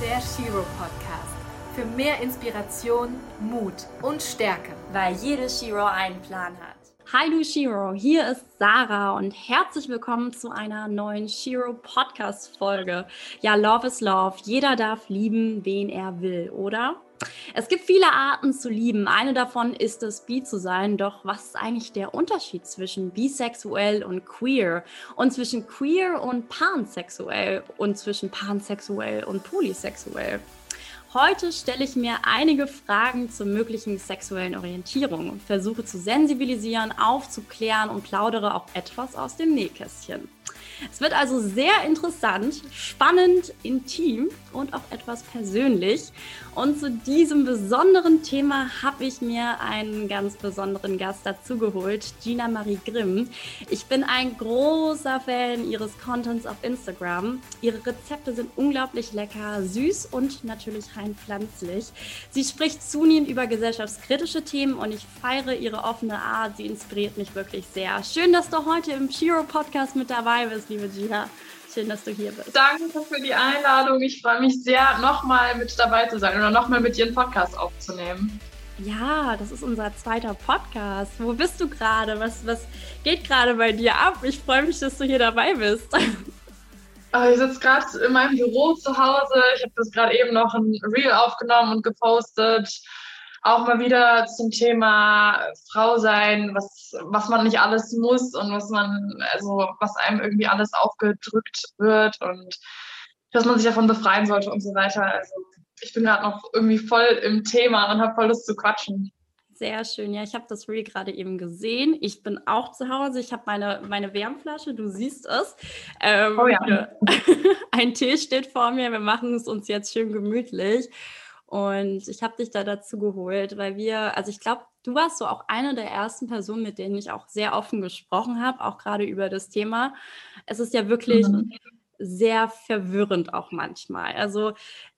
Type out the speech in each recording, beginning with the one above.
der Shiro Podcast. Für mehr Inspiration, Mut und Stärke. Weil jede Shiro einen Plan hat. Hi du Shiro, hier ist Sarah und herzlich willkommen zu einer neuen Shiro Podcast Folge. Ja, Love is Love. Jeder darf lieben, wen er will, oder? Es gibt viele Arten zu lieben. Eine davon ist es, bi zu sein. Doch was ist eigentlich der Unterschied zwischen bisexuell und queer? Und zwischen queer und pansexuell? Und zwischen pansexuell und polysexuell? Heute stelle ich mir einige Fragen zur möglichen sexuellen Orientierung, versuche zu sensibilisieren, aufzuklären und plaudere auch etwas aus dem Nähkästchen. Es wird also sehr interessant, spannend, intim und auch etwas persönlich. Und zu diesem besonderen Thema habe ich mir einen ganz besonderen Gast dazugeholt, Gina Marie Grimm. Ich bin ein großer Fan ihres Contents auf Instagram. Ihre Rezepte sind unglaublich lecker, süß und natürlich rein pflanzlich. Sie spricht zunehmend über gesellschaftskritische Themen und ich feiere ihre offene Art. Sie inspiriert mich wirklich sehr. Schön, dass du heute im Shiro Podcast mit dabei bist, liebe Gina. Schön, dass du hier bist. Danke für die Einladung. Ich freue mich sehr, nochmal mit dabei zu sein oder nochmal mit dir einen Podcast aufzunehmen. Ja, das ist unser zweiter Podcast. Wo bist du gerade? Was, was geht gerade bei dir ab? Ich freue mich, dass du hier dabei bist. Ich sitze gerade in meinem Büro zu Hause. Ich habe das gerade eben noch ein Reel aufgenommen und gepostet auch mal wieder zum Thema Frau sein, was, was man nicht alles muss und was man, also was einem irgendwie alles aufgedrückt wird und dass man sich davon befreien sollte und so weiter. Also ich bin gerade noch irgendwie voll im Thema und habe voll Lust zu quatschen. Sehr schön. Ja, ich habe das Reel gerade eben gesehen. Ich bin auch zu Hause. Ich habe meine, meine Wärmflasche, du siehst es. Ähm, oh ja. Ein Tee steht vor mir. Wir machen es uns jetzt schön gemütlich. Und ich habe dich da dazu geholt, weil wir, also ich glaube, du warst so auch eine der ersten Personen, mit denen ich auch sehr offen gesprochen habe, auch gerade über das Thema. Es ist ja wirklich mhm. sehr verwirrend auch manchmal. Also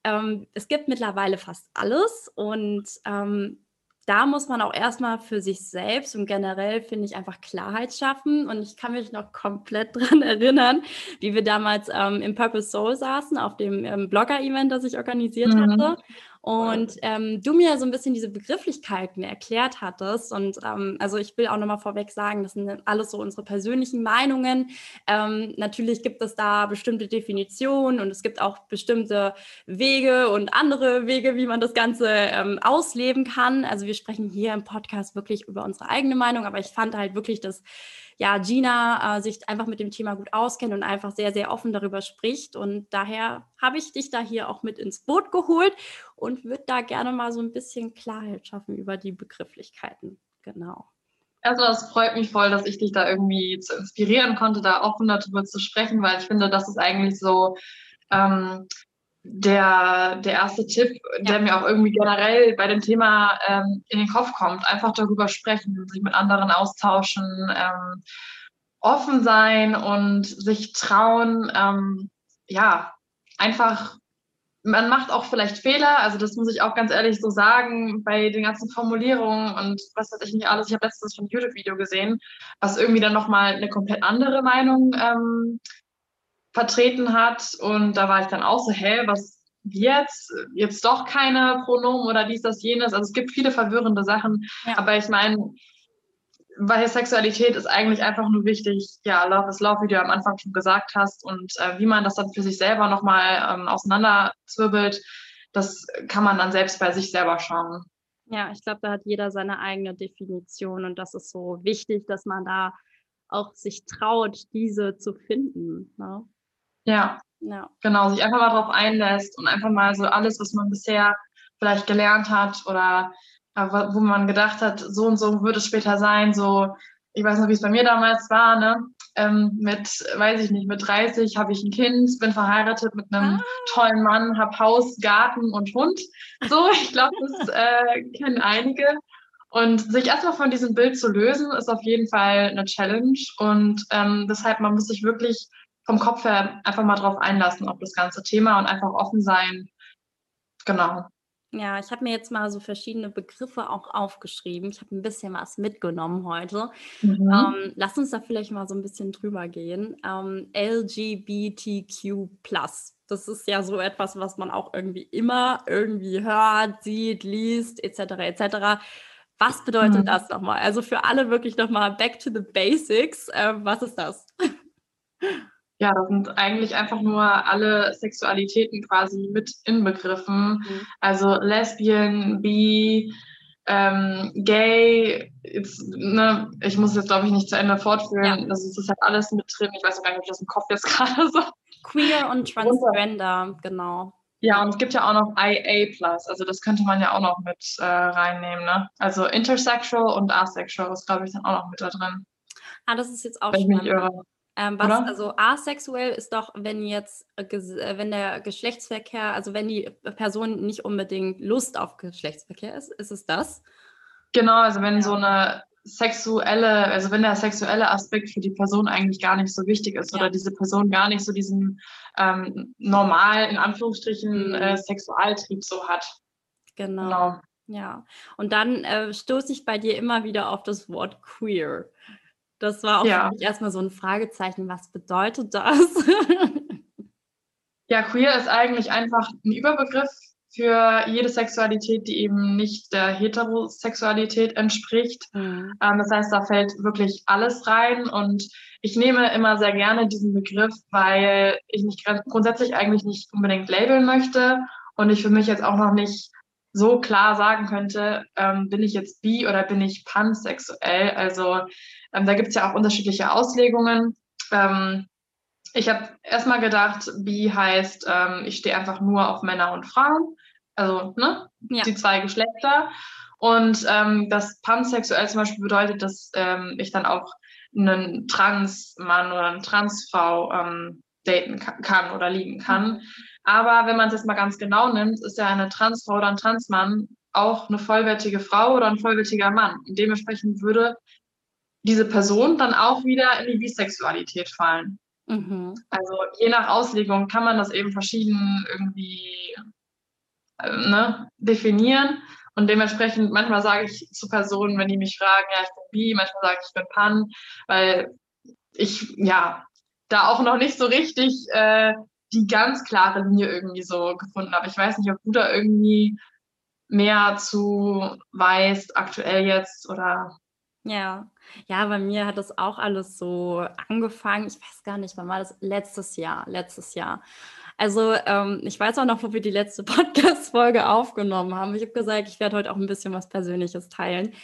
ähm, es gibt mittlerweile fast alles und ähm, da muss man auch erstmal für sich selbst und generell, finde ich, einfach Klarheit schaffen. Und ich kann mich noch komplett dran erinnern, wie wir damals ähm, im Purple Soul saßen, auf dem ähm, Blogger-Event, das ich organisiert mhm. hatte und ähm, du mir so ein bisschen diese Begrifflichkeiten erklärt hattest. Und ähm, also ich will auch nochmal vorweg sagen, das sind alles so unsere persönlichen Meinungen. Ähm, natürlich gibt es da bestimmte Definitionen und es gibt auch bestimmte Wege und andere Wege, wie man das Ganze ähm, ausleben kann. Also wir sprechen hier im Podcast wirklich über unsere eigene Meinung, aber ich fand halt wirklich, dass ja, Gina äh, sich einfach mit dem Thema gut auskennt und einfach sehr, sehr offen darüber spricht. Und daher habe ich dich da hier auch mit ins Boot geholt und würde da gerne mal so ein bisschen Klarheit schaffen über die Begrifflichkeiten. Genau. Also es freut mich voll, dass ich dich da irgendwie zu inspirieren konnte, da offen darüber zu sprechen, weil ich finde, das ist eigentlich so ähm, der, der erste Tipp, ja. der mir auch irgendwie generell bei dem Thema ähm, in den Kopf kommt. Einfach darüber sprechen, sich mit anderen austauschen, ähm, offen sein und sich trauen. Ähm, ja, einfach, man macht auch vielleicht Fehler. Also das muss ich auch ganz ehrlich so sagen, bei den ganzen Formulierungen und was weiß ich nicht alles. Ich habe letztens schon ein YouTube-Video gesehen, was irgendwie dann nochmal eine komplett andere Meinung ähm, vertreten hat. Und da war ich dann auch so, hä, was jetzt? Jetzt doch keine Pronomen oder dies, das, jenes. Also es gibt viele verwirrende Sachen. Ja. Aber ich meine, weil Sexualität ist eigentlich einfach nur wichtig, ja, Love is Love, wie du am Anfang schon gesagt hast. Und äh, wie man das dann für sich selber nochmal ähm, auseinanderzwirbelt, das kann man dann selbst bei sich selber schauen. Ja, ich glaube, da hat jeder seine eigene Definition und das ist so wichtig, dass man da auch sich traut, diese zu finden. Ne? Ja. ja. Genau, sich einfach mal drauf einlässt und einfach mal so alles, was man bisher vielleicht gelernt hat oder äh, wo man gedacht hat, so und so wird es später sein, so, ich weiß noch, wie es bei mir damals war, ne? Ähm, mit, weiß ich nicht, mit 30 habe ich ein Kind, bin verheiratet mit einem ah. tollen Mann, habe Haus, Garten und Hund. So, ich glaube, das äh, kennen einige. Und sich erstmal von diesem Bild zu lösen, ist auf jeden Fall eine Challenge. Und ähm, deshalb, man muss sich wirklich vom Kopf her einfach mal drauf einlassen auf das ganze Thema und einfach offen sein. Genau. Ja, ich habe mir jetzt mal so verschiedene Begriffe auch aufgeschrieben. Ich habe ein bisschen was mitgenommen heute. Mhm. Ähm, lass uns da vielleicht mal so ein bisschen drüber gehen. Ähm, LGBTQ. Das ist ja so etwas, was man auch irgendwie immer irgendwie hört, sieht, liest, etc. etc. Was bedeutet mhm. das nochmal? Also für alle wirklich nochmal back to the basics. Äh, was ist das? Ja, das sind eigentlich einfach nur alle Sexualitäten quasi mit inbegriffen. Mhm. Also Lesbian, Bi, ähm, Gay, jetzt, ne, ich muss jetzt glaube ich nicht zu Ende fortführen. Ja. Das, ist, halt alles mit drin. Ich weiß gar nicht, ob ich das im Kopf jetzt gerade so. Queer und Transgender, genau. Ja, und es gibt ja auch noch IA also das könnte man ja auch noch mit äh, reinnehmen, ne? Also intersexual und asexual ist, glaube ich, dann auch noch mit da drin. Ah, das ist jetzt auch Wenn spannend. Ähm, was, also asexuell ist doch, wenn jetzt, äh, äh, wenn der Geschlechtsverkehr, also wenn die Person nicht unbedingt Lust auf Geschlechtsverkehr ist, ist es das? Genau, also wenn ja. so eine sexuelle, also wenn der sexuelle Aspekt für die Person eigentlich gar nicht so wichtig ist ja. oder diese Person gar nicht so diesen ähm, normal, in Anführungsstrichen, mhm. äh, Sexualtrieb so hat. Genau. genau. Ja, und dann äh, stoße ich bei dir immer wieder auf das Wort queer. Das war auch ja. für mich erstmal so ein Fragezeichen. Was bedeutet das? ja, queer ist eigentlich einfach ein Überbegriff für jede Sexualität, die eben nicht der Heterosexualität entspricht. Mhm. Ähm, das heißt, da fällt wirklich alles rein und ich nehme immer sehr gerne diesen Begriff, weil ich mich grundsätzlich eigentlich nicht unbedingt labeln möchte und ich für mich jetzt auch noch nicht so klar sagen könnte, ähm, bin ich jetzt bi oder bin ich pansexuell. Also ähm, da gibt es ja auch unterschiedliche Auslegungen. Ähm, ich habe erstmal gedacht, bi heißt, ähm, ich stehe einfach nur auf Männer und Frauen, also ne, ja. die zwei Geschlechter. Und ähm, das pansexuell zum Beispiel bedeutet, dass ähm, ich dann auch einen Transmann oder eine Transfrau daten kann oder lieben kann. Mhm. Aber wenn man es jetzt mal ganz genau nimmt, ist ja eine Transfrau oder ein Transmann auch eine vollwertige Frau oder ein vollwertiger Mann. Und dementsprechend würde diese Person dann auch wieder in die Bisexualität fallen. Mhm. Also je nach Auslegung kann man das eben verschieden irgendwie äh, ne, definieren. Und dementsprechend, manchmal sage ich zu Personen, wenn die mich fragen, ja, ich bin bi, manchmal sage ich, ich bin pan, weil ich ja da auch noch nicht so richtig äh, die ganz klare Linie irgendwie so gefunden habe. Ich weiß nicht, ob du da irgendwie mehr zu weißt, aktuell jetzt oder. Ja, ja, bei mir hat das auch alles so angefangen. Ich weiß gar nicht, wann war das? Letztes Jahr, letztes Jahr. Also ähm, ich weiß auch noch, wo wir die letzte Podcast-Folge aufgenommen haben. Ich habe gesagt, ich werde heute auch ein bisschen was Persönliches teilen.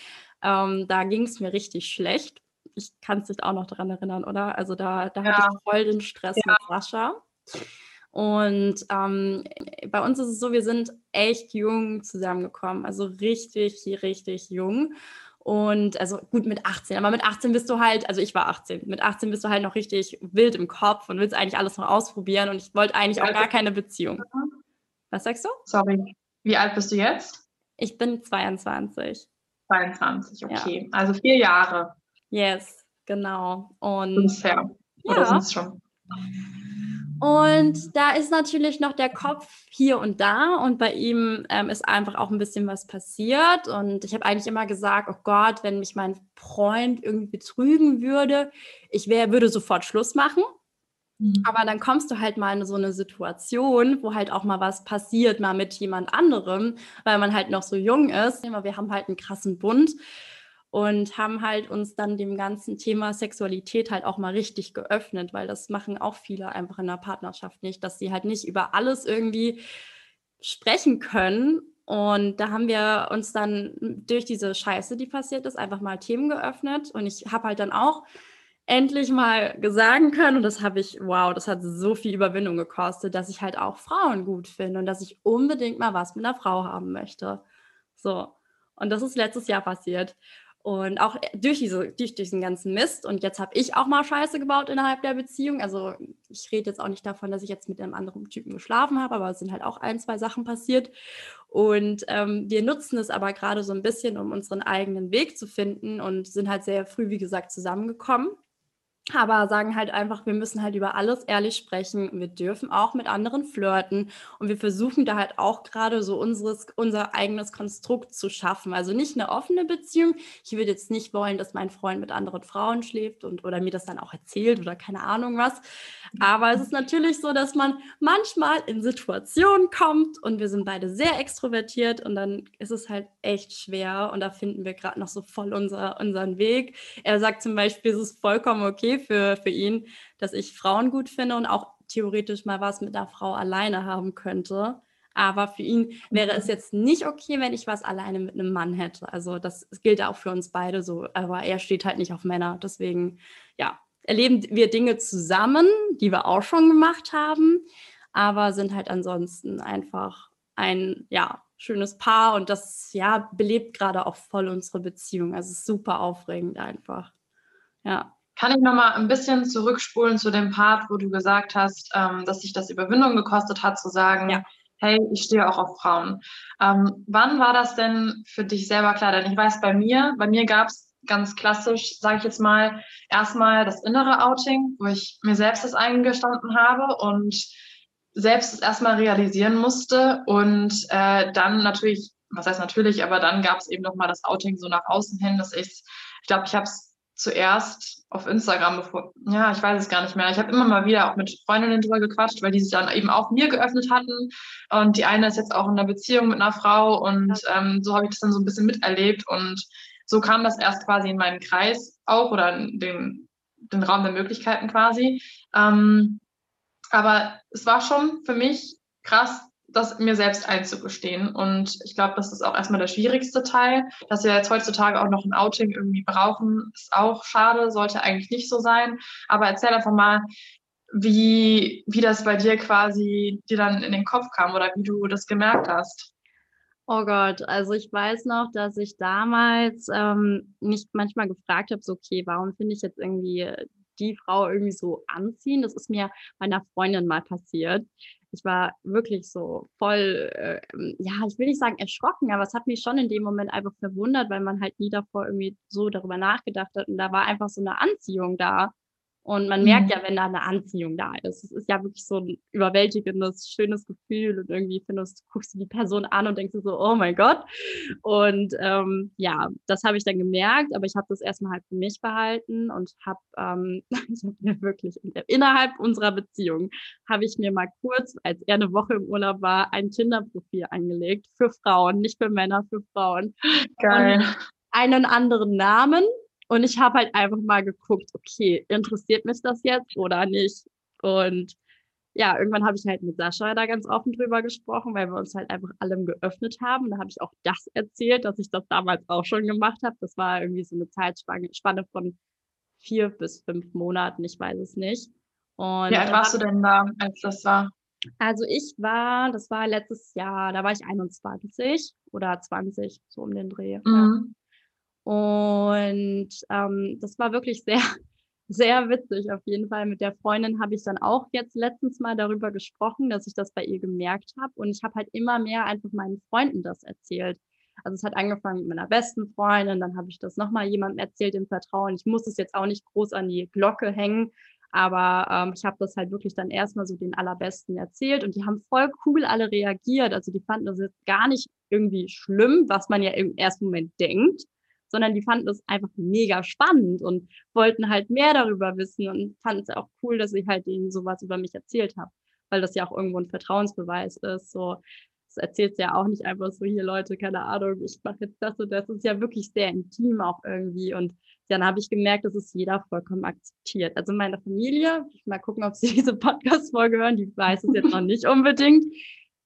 Ähm, da ging es mir richtig schlecht. Ich kann es nicht auch noch daran erinnern, oder? Also da, da ja. hatte ich voll den Stress ja. mit Sascha. Und ähm, bei uns ist es so, wir sind echt jung zusammengekommen, also richtig, richtig jung. Und also gut mit 18, aber mit 18 bist du halt, also ich war 18, mit 18 bist du halt noch richtig wild im Kopf und willst eigentlich alles noch ausprobieren und ich wollte eigentlich auch gar keine Beziehung. Was sagst du? Sorry. Wie alt bist du jetzt? Ich bin 22. 22, okay. Ja. Also vier Jahre. Yes, genau. Und. Oder ja. sind es schon? Und da ist natürlich noch der Kopf hier und da und bei ihm ähm, ist einfach auch ein bisschen was passiert. Und ich habe eigentlich immer gesagt, oh Gott, wenn mich mein Freund irgendwie betrügen würde, ich wär, würde sofort Schluss machen. Mhm. Aber dann kommst du halt mal in so eine Situation, wo halt auch mal was passiert, mal mit jemand anderem, weil man halt noch so jung ist. Wir haben halt einen krassen Bund und haben halt uns dann dem ganzen Thema Sexualität halt auch mal richtig geöffnet, weil das machen auch viele einfach in der Partnerschaft nicht, dass sie halt nicht über alles irgendwie sprechen können. Und da haben wir uns dann durch diese Scheiße, die passiert ist, einfach mal Themen geöffnet. Und ich habe halt dann auch endlich mal sagen können, und das habe ich, wow, das hat so viel Überwindung gekostet, dass ich halt auch Frauen gut finde und dass ich unbedingt mal was mit einer Frau haben möchte. So. Und das ist letztes Jahr passiert. Und auch durch, diese, durch diesen ganzen Mist. Und jetzt habe ich auch mal Scheiße gebaut innerhalb der Beziehung. Also ich rede jetzt auch nicht davon, dass ich jetzt mit einem anderen Typen geschlafen habe, aber es sind halt auch ein, zwei Sachen passiert. Und ähm, wir nutzen es aber gerade so ein bisschen, um unseren eigenen Weg zu finden und sind halt sehr früh, wie gesagt, zusammengekommen. Aber sagen halt einfach, wir müssen halt über alles ehrlich sprechen. Wir dürfen auch mit anderen flirten und wir versuchen da halt auch gerade so unseres, unser eigenes Konstrukt zu schaffen. Also nicht eine offene Beziehung. Ich würde jetzt nicht wollen, dass mein Freund mit anderen Frauen schläft und oder mir das dann auch erzählt oder keine Ahnung was. Aber es ist natürlich so, dass man manchmal in Situationen kommt und wir sind beide sehr extrovertiert und dann ist es halt echt schwer und da finden wir gerade noch so voll unser, unseren Weg. Er sagt zum Beispiel, es ist vollkommen okay für, für ihn, dass ich Frauen gut finde und auch theoretisch mal was mit einer Frau alleine haben könnte. Aber für ihn wäre es jetzt nicht okay, wenn ich was alleine mit einem Mann hätte. Also das, das gilt auch für uns beide so. Aber er steht halt nicht auf Männer. Deswegen, ja, erleben wir Dinge zusammen, die wir auch schon gemacht haben, aber sind halt ansonsten einfach ein, ja, schönes Paar und das, ja, belebt gerade auch voll unsere Beziehung. Also es ist super aufregend einfach. Ja. Kann ich nochmal ein bisschen zurückspulen zu dem Part, wo du gesagt hast, ähm, dass sich das Überwindung gekostet hat, zu sagen, ja. hey, ich stehe auch auf Frauen. Ähm, wann war das denn für dich selber klar? Denn ich weiß, bei mir, bei mir gab es ganz klassisch, sage ich jetzt mal, erstmal das innere Outing, wo ich mir selbst das eingestanden habe und selbst es erstmal realisieren musste und äh, dann natürlich, was heißt natürlich, aber dann gab es eben nochmal das Outing so nach außen hin, dass ich, ich glaube, ich habe es zuerst auf Instagram, bevor, ja, ich weiß es gar nicht mehr. Ich habe immer mal wieder auch mit Freundinnen drüber gequatscht, weil die sich dann eben auch mir geöffnet hatten. Und die eine ist jetzt auch in einer Beziehung mit einer Frau und ähm, so habe ich das dann so ein bisschen miterlebt und so kam das erst quasi in meinen Kreis auch oder in den, den Raum der Möglichkeiten quasi. Ähm, aber es war schon für mich krass, das mir selbst einzugestehen. Und ich glaube, das ist auch erstmal der schwierigste Teil. Dass wir jetzt heutzutage auch noch ein Outing irgendwie brauchen, ist auch schade, sollte eigentlich nicht so sein. Aber erzähl einfach mal, wie, wie das bei dir quasi dir dann in den Kopf kam oder wie du das gemerkt hast. Oh Gott, also ich weiß noch, dass ich damals ähm, mich manchmal gefragt habe, so, okay, warum finde ich jetzt irgendwie die Frau irgendwie so anziehen? Das ist mir meiner Freundin mal passiert. Ich war wirklich so voll, äh, ja, ich will nicht sagen erschrocken, aber es hat mich schon in dem Moment einfach verwundert, weil man halt nie davor irgendwie so darüber nachgedacht hat. Und da war einfach so eine Anziehung da. Und man merkt mhm. ja, wenn da eine Anziehung da ist. Es ist ja wirklich so ein überwältigendes, schönes Gefühl und irgendwie findest, guckst du die Person an und denkst so, oh mein Gott. Und ähm, ja, das habe ich dann gemerkt, aber ich habe das erstmal halt für mich behalten und habe ähm, ich hab mir wirklich innerhalb unserer Beziehung habe ich mir mal kurz, als er eine Woche im Urlaub war, ein Tinder-Profil angelegt für Frauen, nicht für Männer, für Frauen. Geil. Und einen anderen Namen und ich habe halt einfach mal geguckt, okay, interessiert mich das jetzt oder nicht? Und ja, irgendwann habe ich halt mit Sascha da ganz offen drüber gesprochen, weil wir uns halt einfach allem geöffnet haben. Da habe ich auch das erzählt, dass ich das damals auch schon gemacht habe. Das war irgendwie so eine Zeitspanne von vier bis fünf Monaten, ich weiß es nicht. Und Wie alt warst du denn da, als das war? Also ich war, das war letztes Jahr, da war ich 21 oder 20, so um den Dreh. Mhm. Und ähm, das war wirklich sehr, sehr witzig auf jeden Fall. Mit der Freundin habe ich dann auch jetzt letztens mal darüber gesprochen, dass ich das bei ihr gemerkt habe. Und ich habe halt immer mehr einfach meinen Freunden das erzählt. Also es hat angefangen mit meiner besten Freundin, dann habe ich das nochmal jemandem erzählt im Vertrauen. Ich muss es jetzt auch nicht groß an die Glocke hängen, aber ähm, ich habe das halt wirklich dann erstmal so den allerbesten erzählt und die haben voll cool alle reagiert. Also die fanden das jetzt gar nicht irgendwie schlimm, was man ja im ersten Moment denkt sondern die fanden es einfach mega spannend und wollten halt mehr darüber wissen und fanden es auch cool, dass ich halt ihnen sowas über mich erzählt habe, weil das ja auch irgendwo ein Vertrauensbeweis ist. So, das erzählt ja auch nicht einfach so hier Leute, keine Ahnung, ich mache jetzt das und das. Das ist ja wirklich sehr intim auch irgendwie und dann habe ich gemerkt, dass es jeder vollkommen akzeptiert. Also meine Familie, mal gucken, ob sie diese Podcast-Folge hören, die weiß es jetzt noch nicht unbedingt.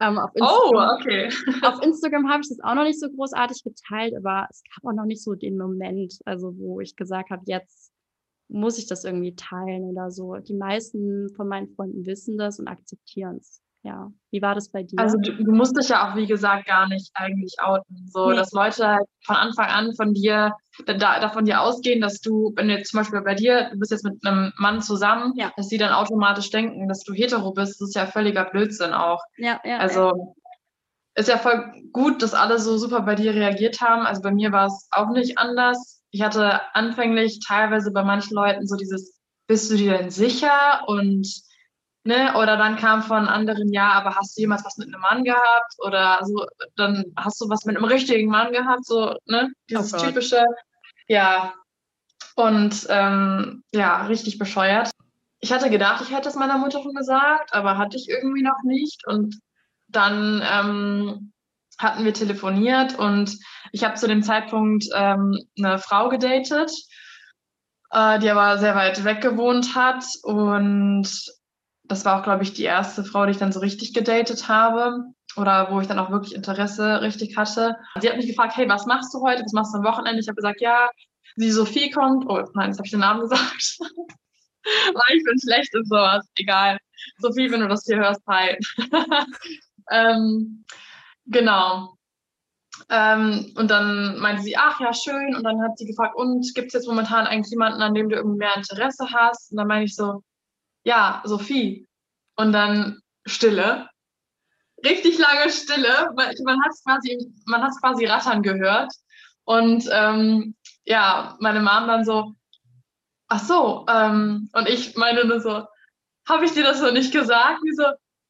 Ähm, auf oh, okay. auf Instagram habe ich das auch noch nicht so großartig geteilt, aber es gab auch noch nicht so den Moment, also wo ich gesagt habe, jetzt muss ich das irgendwie teilen oder so. Die meisten von meinen Freunden wissen das und akzeptieren es ja, wie war das bei dir? Also du, du, musst dich ja auch, wie gesagt, gar nicht eigentlich outen. So, nee. dass Leute halt von Anfang an von dir, da, davon dir ausgehen, dass du, wenn du jetzt zum Beispiel bei dir, du bist jetzt mit einem Mann zusammen, ja. dass die dann automatisch denken, dass du hetero bist, das ist ja völliger Blödsinn auch. Ja, ja. Also ja. ist ja voll gut, dass alle so super bei dir reagiert haben. Also bei mir war es auch nicht anders. Ich hatte anfänglich teilweise bei manchen Leuten so dieses bist du dir denn sicher? Und Ne? Oder dann kam von anderen, ja, aber hast du jemals was mit einem Mann gehabt? Oder so, dann hast du was mit einem richtigen Mann gehabt, so, ne? Dieses oh typische, ja. Und ähm, ja, richtig bescheuert. Ich hatte gedacht, ich hätte es meiner Mutter schon gesagt, aber hatte ich irgendwie noch nicht. Und dann ähm, hatten wir telefoniert und ich habe zu dem Zeitpunkt ähm, eine Frau gedatet, äh, die aber sehr weit weg gewohnt hat. Und das war auch, glaube ich, die erste Frau, die ich dann so richtig gedatet habe oder wo ich dann auch wirklich Interesse richtig hatte. Sie hat mich gefragt, hey, was machst du heute? Was machst du am Wochenende? Ich habe gesagt, ja, die Sophie kommt. Oh nein, jetzt habe ich den Namen gesagt. Weil ich bin schlecht in sowas. Egal. Sophie, wenn du das hier hörst, hi. ähm, genau. Ähm, und dann meinte sie, ach ja, schön. Und dann hat sie gefragt, und gibt es jetzt momentan eigentlich jemanden, an dem du irgendwie mehr Interesse hast? Und dann meine ich so, ja, Sophie. Und dann Stille. Richtig lange Stille. Man hat es quasi, quasi rattern gehört. Und ähm, ja, meine Mom dann so, ach so, ähm, und ich meine nur so, habe ich dir das noch nicht gesagt? Die so,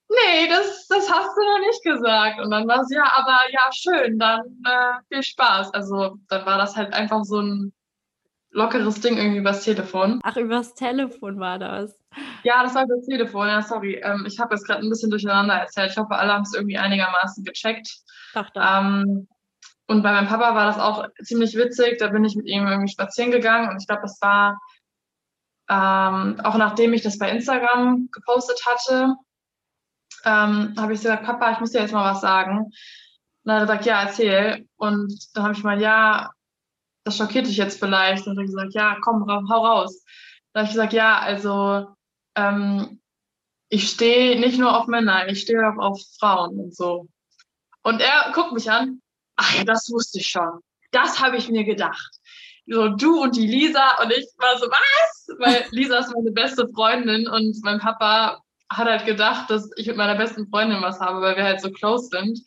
nee, das, das hast du noch nicht gesagt. Und dann war sie, ja, aber ja, schön, dann äh, viel Spaß. Also dann war das halt einfach so ein lockeres Ding irgendwie übers Telefon. Ach, übers Telefon war das. Ja, das war übers Telefon, ja, sorry. Ähm, ich habe jetzt gerade ein bisschen durcheinander erzählt. Ich hoffe, alle haben es irgendwie einigermaßen gecheckt. Doch. Ähm, und bei meinem Papa war das auch ziemlich witzig. Da bin ich mit ihm irgendwie spazieren gegangen und ich glaube, das war ähm, auch nachdem ich das bei Instagram gepostet hatte, ähm, habe ich gesagt, Papa, ich muss dir jetzt mal was sagen. Und dann hat er gesagt, ja, erzähl. Und dann habe ich mal, ja, das schockiert dich jetzt vielleicht. Und dann hat er gesagt, ja, komm, hau raus. Dann habe ich gesagt, ja, also ähm, ich stehe nicht nur auf Männer, ich stehe auch auf Frauen und so. Und er guckt mich an, ach ja, das wusste ich schon. Das habe ich mir gedacht. So, du und die Lisa und ich war so, was? Weil Lisa ist meine beste Freundin und mein Papa hat halt gedacht, dass ich mit meiner besten Freundin was habe, weil wir halt so close sind.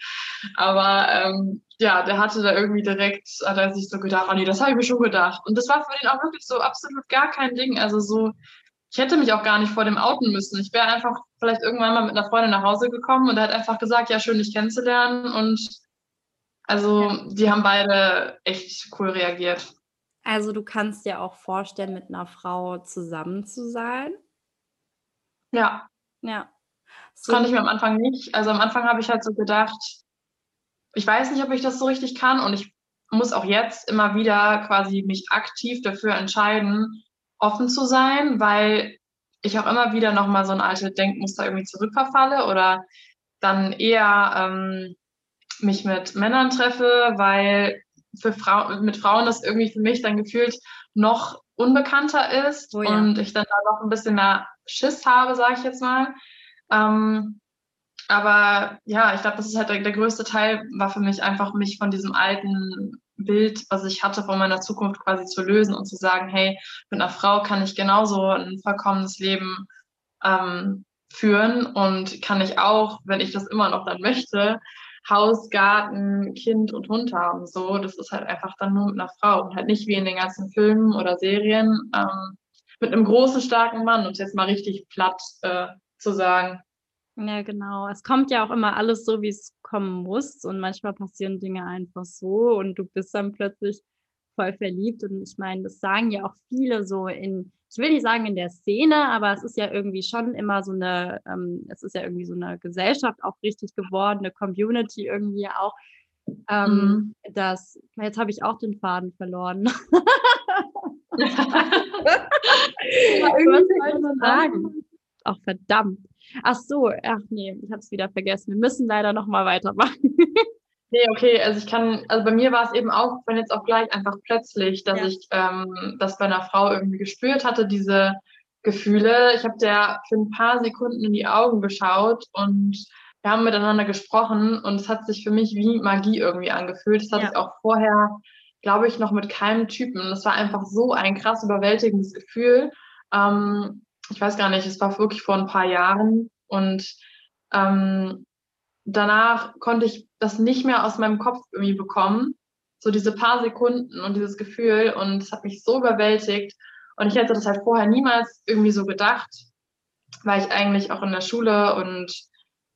Aber ähm, ja, der hatte da irgendwie direkt, hat er sich so gedacht, oh nee, das habe ich mir schon gedacht. Und das war für ihn auch wirklich so absolut gar kein Ding. Also so, ich hätte mich auch gar nicht vor dem outen müssen. Ich wäre einfach vielleicht irgendwann mal mit einer Freundin nach Hause gekommen und er hat einfach gesagt, ja, schön dich kennenzulernen. Und also die haben beide echt cool reagiert. Also du kannst dir auch vorstellen, mit einer Frau zusammen zu sein. Ja. Ja. So. Das konnte ich mir am Anfang nicht. Also am Anfang habe ich halt so gedacht, ich weiß nicht, ob ich das so richtig kann und ich muss auch jetzt immer wieder quasi mich aktiv dafür entscheiden, offen zu sein, weil ich auch immer wieder nochmal so ein altes Denkmuster irgendwie zurückverfalle oder dann eher ähm, mich mit Männern treffe, weil für Frau mit Frauen das irgendwie für mich dann gefühlt noch unbekannter ist oh ja. und ich dann da noch ein bisschen mehr Schiss habe, sage ich jetzt mal. Ähm, aber ja, ich glaube, das ist halt der, der, größte Teil, war für mich einfach, mich von diesem alten Bild, was ich hatte von meiner Zukunft quasi zu lösen und zu sagen, hey, mit einer Frau kann ich genauso ein vollkommenes Leben ähm, führen und kann ich auch, wenn ich das immer noch dann möchte, Haus, Garten, Kind und Hund haben. So, das ist halt einfach dann nur mit einer Frau und halt nicht wie in den ganzen Filmen oder Serien ähm, mit einem großen, starken Mann, um es jetzt mal richtig platt äh, zu sagen. Ja, genau. Es kommt ja auch immer alles so, wie es kommen muss. Und manchmal passieren Dinge einfach so und du bist dann plötzlich voll verliebt. Und ich meine, das sagen ja auch viele so in, ich will nicht sagen in der Szene, aber es ist ja irgendwie schon immer so eine, ähm, es ist ja irgendwie so eine Gesellschaft auch richtig geworden, eine Community irgendwie auch. Ähm, mhm. das, jetzt habe ich auch den Faden verloren. ja, was sagen? Auch verdammt. Ach so, ach nee, ich habe es wieder vergessen. Wir müssen leider noch mal weitermachen. nee, okay, also ich kann, also bei mir war es eben auch, wenn jetzt auch gleich einfach plötzlich, dass ja. ich ähm, das bei einer Frau irgendwie gespürt hatte, diese Gefühle. Ich habe der für ein paar Sekunden in die Augen geschaut und wir haben miteinander gesprochen und es hat sich für mich wie Magie irgendwie angefühlt. Das hatte ja. ich auch vorher, glaube ich, noch mit keinem Typen. Das war einfach so ein krass überwältigendes Gefühl. Ähm, ich weiß gar nicht, es war wirklich vor ein paar Jahren und ähm, danach konnte ich das nicht mehr aus meinem Kopf irgendwie bekommen. So diese paar Sekunden und dieses Gefühl und es hat mich so überwältigt. Und ich hätte das halt vorher niemals irgendwie so gedacht, weil ich eigentlich auch in der Schule und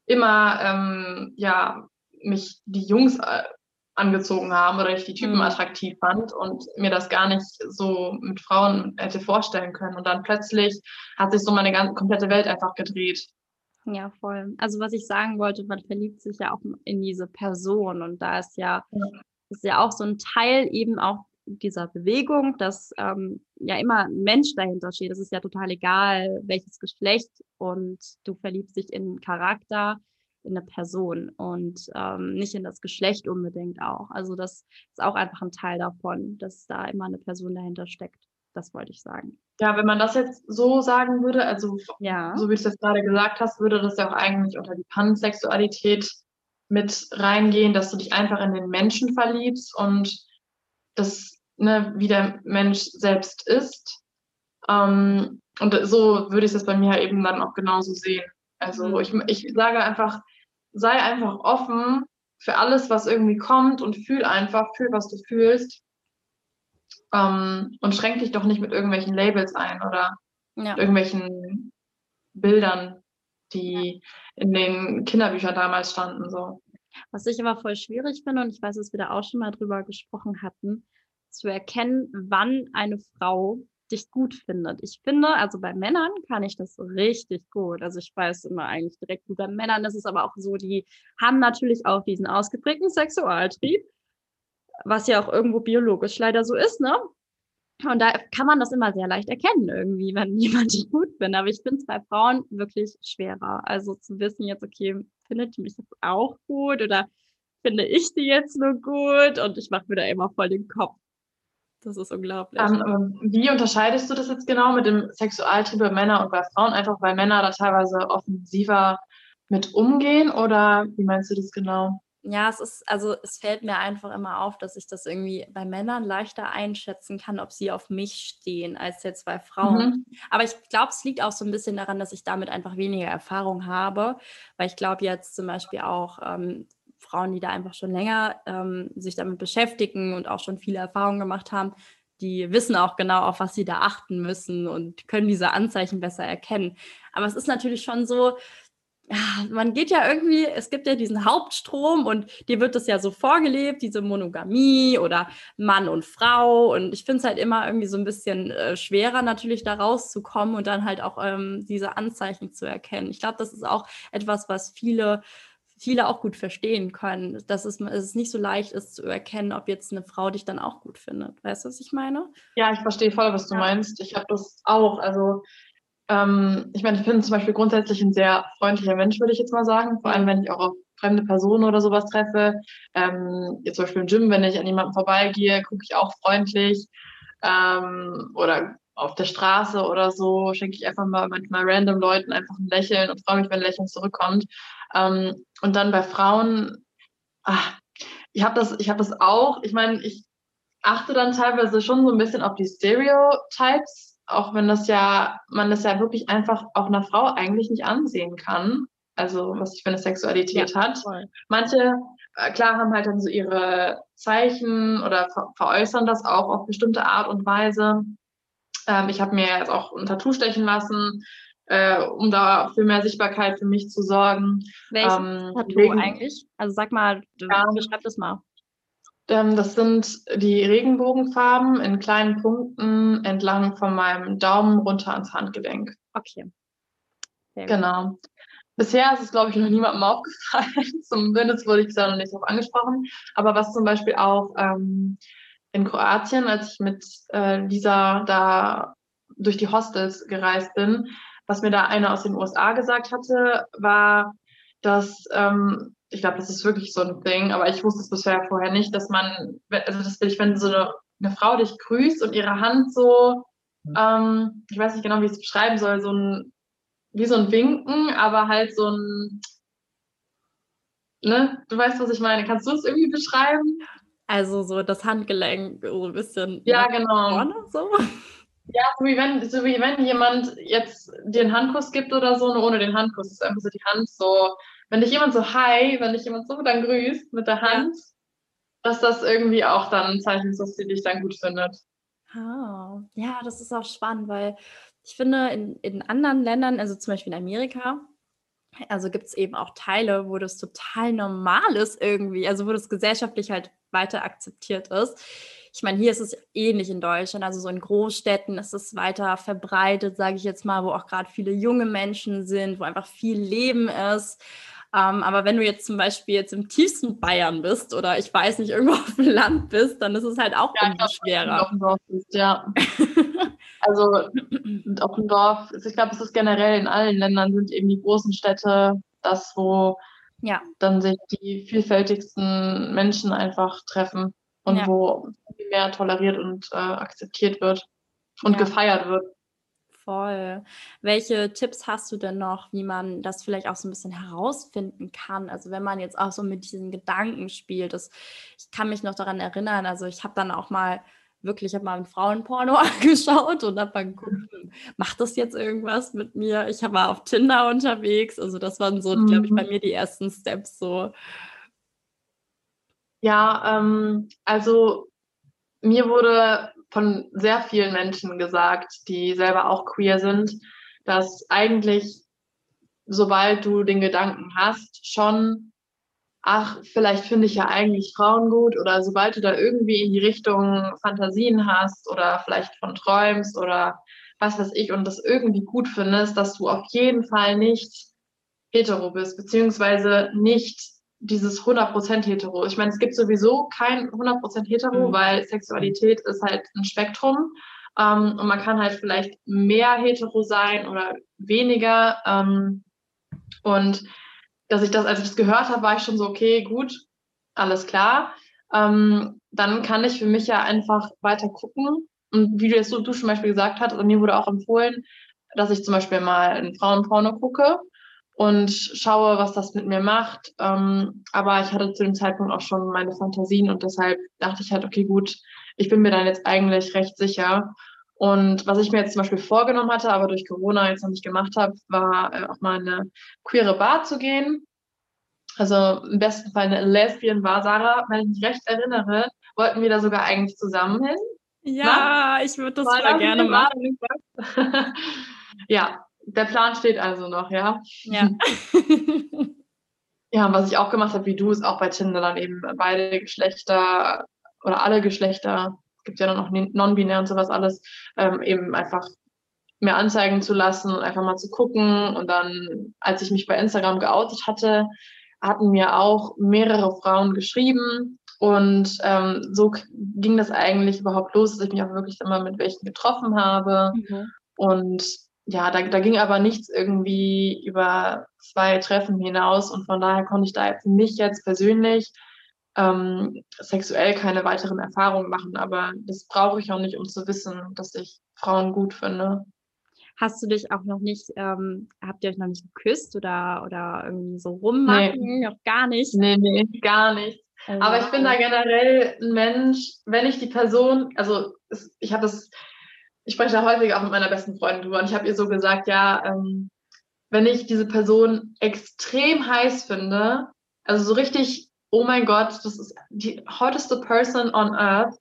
immer ähm, ja mich die Jungs äh, angezogen haben oder ich die Typen mhm. attraktiv fand und mir das gar nicht so mit Frauen hätte vorstellen können. Und dann plötzlich hat sich so meine ganze komplette Welt einfach gedreht. Ja, voll. Also was ich sagen wollte, man verliebt sich ja auch in diese Person und da ist ja, ja. ist ja auch so ein Teil eben auch dieser Bewegung, dass ähm, ja immer ein Mensch dahinter steht. Es ist ja total egal, welches Geschlecht und du verliebst dich in Charakter, in eine Person und ähm, nicht in das Geschlecht unbedingt auch. Also das ist auch einfach ein Teil davon, dass da immer eine Person dahinter steckt. Das wollte ich sagen. Ja, wenn man das jetzt so sagen würde, also ja. so wie du es jetzt gerade gesagt hast, würde das ja auch eigentlich unter die Pansexualität mit reingehen, dass du dich einfach in den Menschen verliebst und das ne, wie der Mensch selbst ist. Ähm, und so würde ich es bei mir eben dann auch genauso sehen. Also mhm. ich, ich sage einfach, sei einfach offen für alles, was irgendwie kommt und fühl einfach, fühl, was du fühlst. Ähm, und schränk dich doch nicht mit irgendwelchen Labels ein oder ja. irgendwelchen Bildern, die in den Kinderbüchern damals standen. So. Was ich aber voll schwierig finde, und ich weiß, dass wir da auch schon mal drüber gesprochen hatten, zu erkennen, wann eine Frau dich gut findet. Ich finde, also bei Männern kann ich das richtig gut. Also ich weiß immer eigentlich direkt gut. Bei Männern ist es aber auch so, die haben natürlich auch diesen ausgeprägten Sexualtrieb, was ja auch irgendwo biologisch leider so ist, ne? Und da kann man das immer sehr leicht erkennen, irgendwie, wenn jemand dich gut findet. Aber ich finde es bei Frauen wirklich schwerer. Also zu wissen jetzt, okay, findet die mich jetzt auch gut oder finde ich die jetzt nur gut? Und ich mache mir da immer voll den Kopf. Das ist unglaublich. Ähm, wie unterscheidest du das jetzt genau mit dem Sexualtrieb bei Männern und bei Frauen? Einfach weil Männer da teilweise offensiver mit umgehen oder wie meinst du das genau? Ja, es ist, also es fällt mir einfach immer auf, dass ich das irgendwie bei Männern leichter einschätzen kann, ob sie auf mich stehen, als jetzt bei Frauen. Mhm. Aber ich glaube, es liegt auch so ein bisschen daran, dass ich damit einfach weniger Erfahrung habe, weil ich glaube jetzt zum Beispiel auch ähm, Frauen, die da einfach schon länger ähm, sich damit beschäftigen und auch schon viele Erfahrungen gemacht haben, die wissen auch genau, auf was sie da achten müssen und können diese Anzeichen besser erkennen. Aber es ist natürlich schon so, man geht ja irgendwie, es gibt ja diesen Hauptstrom und dir wird das ja so vorgelebt, diese Monogamie oder Mann und Frau. Und ich finde es halt immer irgendwie so ein bisschen äh, schwerer, natürlich da rauszukommen und dann halt auch ähm, diese Anzeichen zu erkennen. Ich glaube, das ist auch etwas, was viele viele auch gut verstehen können, dass es, es nicht so leicht ist zu erkennen, ob jetzt eine Frau dich dann auch gut findet. Weißt du, was ich meine? Ja, ich verstehe voll, was du ja. meinst. Ich habe das auch. Also ähm, ich meine, ich bin zum Beispiel grundsätzlich ein sehr freundlicher Mensch, würde ich jetzt mal sagen. Vor allem, wenn ich auch auf fremde Personen oder sowas treffe. Ähm, jetzt zum Beispiel im Gym, wenn ich an jemanden vorbeigehe, gucke ich auch freundlich. Ähm, oder auf der Straße oder so schenke ich einfach mal manchmal random Leuten einfach ein Lächeln und freue mich, wenn ein Lächeln zurückkommt. Ähm, und dann bei Frauen, ach, ich habe das, ich habe das auch. Ich meine, ich achte dann teilweise schon so ein bisschen auf die Stereotypes, auch wenn das ja, man das ja wirklich einfach auch einer Frau eigentlich nicht ansehen kann. Also was sie für eine Sexualität ja, hat. Voll. Manche, äh, klar, haben halt dann so ihre Zeichen oder ver veräußern das auch auf bestimmte Art und Weise. Ähm, ich habe mir jetzt auch ein Tattoo stechen lassen äh, um da für mehr Sichtbarkeit für mich zu sorgen. Welches ähm, Tattoo wegen, eigentlich? Also sag mal, du, ja, beschreib das mal. Ähm, das sind die Regenbogenfarben in kleinen Punkten entlang von meinem Daumen runter ans Handgelenk. Okay. Genau. Bisher ist es, glaube ich, noch niemandem aufgefallen. Zumindest wurde ich da noch nicht darauf angesprochen. Aber was zum Beispiel auch ähm, in Kroatien, als ich mit äh, Lisa da durch die Hostels gereist bin, was mir da einer aus den USA gesagt hatte, war, dass, ähm, ich glaube, das ist wirklich so ein Ding, aber ich wusste es bisher vorher nicht, dass man, also das will ich, wenn so eine, eine Frau dich grüßt und ihre Hand so, ähm, ich weiß nicht genau, wie ich es beschreiben soll, so ein, wie so ein Winken, aber halt so ein, ne, du weißt, was ich meine. Kannst du es irgendwie beschreiben? Also so das Handgelenk so ein bisschen ja, genau. vorne so. Ja, so wie wenn, so wie wenn jemand jetzt dir einen Handkuss gibt oder so, nur ohne den Handkuss. ist einfach so die Hand so. Wenn dich jemand so hi, wenn dich jemand so dann grüßt mit der Hand, dass das irgendwie auch dann ein Zeichen ist, dass sie dich dann gut findet. Ah, ja, das ist auch spannend, weil ich finde, in, in anderen Ländern, also zum Beispiel in Amerika, also gibt es eben auch Teile, wo das total normal ist irgendwie, also wo das gesellschaftlich halt weiter akzeptiert ist. Ich meine, hier ist es ähnlich in Deutschland, also so in Großstädten ist es weiter verbreitet, sage ich jetzt mal, wo auch gerade viele junge Menschen sind, wo einfach viel Leben ist. Ähm, aber wenn du jetzt zum Beispiel jetzt im tiefsten Bayern bist oder ich weiß nicht, irgendwo auf dem Land bist, dann ist es halt auch ja, irgendwie schwerer. Auf dem bist, ja. also auf dem Dorf, ich glaube, es ist generell in allen Ländern sind eben die großen Städte das, wo ja. dann sich die vielfältigsten Menschen einfach treffen und ja. wo mehr toleriert und äh, akzeptiert wird und ja. gefeiert wird. Voll. Welche Tipps hast du denn noch, wie man das vielleicht auch so ein bisschen herausfinden kann? Also wenn man jetzt auch so mit diesen Gedanken spielt, das, ich kann mich noch daran erinnern, also ich habe dann auch mal wirklich, ich habe mal ein Frauenporno angeschaut und habe dann geguckt, hm, macht das jetzt irgendwas mit mir? Ich war auf Tinder unterwegs, also das waren so, mhm. glaube ich, bei mhm. mir die ersten Steps so. Ja, ähm, also mir wurde von sehr vielen Menschen gesagt, die selber auch queer sind, dass eigentlich, sobald du den Gedanken hast, schon, ach, vielleicht finde ich ja eigentlich Frauen gut oder sobald du da irgendwie in die Richtung Fantasien hast oder vielleicht von träumst oder was weiß ich und das irgendwie gut findest, dass du auf jeden Fall nicht hetero bist, beziehungsweise nicht dieses 100% hetero. Ich meine, es gibt sowieso kein 100% hetero, mhm. weil Sexualität ist halt ein Spektrum. Ähm, und man kann halt vielleicht mehr hetero sein oder weniger. Ähm, und dass ich das, als ich das gehört habe, war ich schon so, okay, gut, alles klar. Ähm, dann kann ich für mich ja einfach weiter gucken. Und wie du es du zum Beispiel gesagt hast, also mir wurde auch empfohlen, dass ich zum Beispiel mal ein Frauenporno gucke und schaue, was das mit mir macht. Ähm, aber ich hatte zu dem Zeitpunkt auch schon meine Fantasien und deshalb dachte ich halt, okay, gut, ich bin mir dann jetzt eigentlich recht sicher. Und was ich mir jetzt zum Beispiel vorgenommen hatte, aber durch Corona jetzt noch nicht gemacht habe, war äh, auch mal eine queere Bar zu gehen. Also im besten Fall eine Lesbian Bar. Sarah, wenn ich mich recht erinnere, wollten wir da sogar eigentlich zusammen hin. Ja, Na? ich würde das voll gerne machen. ja, der Plan steht also noch, ja. Ja. ja, was ich auch gemacht habe, wie du, ist auch bei Tinder dann eben beide Geschlechter oder alle Geschlechter, es gibt ja dann noch non-binär und sowas alles, ähm, eben einfach mir anzeigen zu lassen und einfach mal zu gucken. Und dann, als ich mich bei Instagram geoutet hatte, hatten mir auch mehrere Frauen geschrieben. Und ähm, so ging das eigentlich überhaupt los, dass ich mich auch wirklich immer mit welchen getroffen habe. Mhm. Und ja, da, da ging aber nichts irgendwie über zwei Treffen hinaus und von daher konnte ich da für mich jetzt persönlich ähm, sexuell keine weiteren Erfahrungen machen, aber das brauche ich auch nicht, um zu wissen, dass ich Frauen gut finde. Hast du dich auch noch nicht, ähm, habt ihr euch noch nicht geküsst oder, oder irgendwie so rummachen? Nee. Noch gar nicht? Nee, nee, gar nicht. Oh, aber ich bin da generell ein Mensch, wenn ich die Person, also ich habe das ich spreche da häufig auch mit meiner besten Freundin drüber und ich habe ihr so gesagt, ja, ähm, wenn ich diese Person extrem heiß finde, also so richtig, oh mein Gott, das ist die hotteste Person on earth,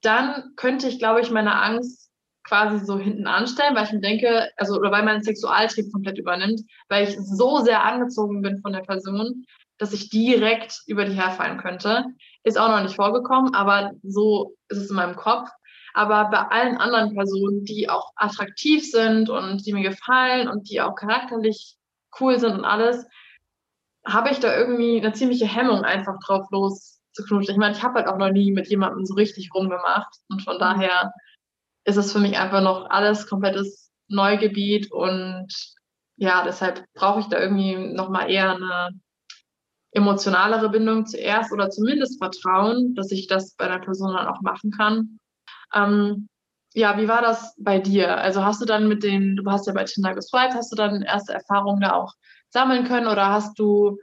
dann könnte ich, glaube ich, meine Angst quasi so hinten anstellen, weil ich mir denke, also oder weil mein Sexualtrieb komplett übernimmt, weil ich so sehr angezogen bin von der Person, dass ich direkt über die herfallen könnte. Ist auch noch nicht vorgekommen, aber so ist es in meinem Kopf. Aber bei allen anderen Personen, die auch attraktiv sind und die mir gefallen und die auch charakterlich cool sind und alles, habe ich da irgendwie eine ziemliche Hemmung, einfach drauf los zu knutschen. Ich meine, ich habe halt auch noch nie mit jemandem so richtig rumgemacht und von mhm. daher ist es für mich einfach noch alles komplettes Neugebiet und ja, deshalb brauche ich da irgendwie nochmal eher eine emotionalere Bindung zuerst oder zumindest Vertrauen, dass ich das bei einer Person dann auch machen kann. Ähm, ja, wie war das bei dir? Also hast du dann mit den, du hast ja bei Tinder geswiped, hast du dann erste Erfahrungen da auch sammeln können oder hast du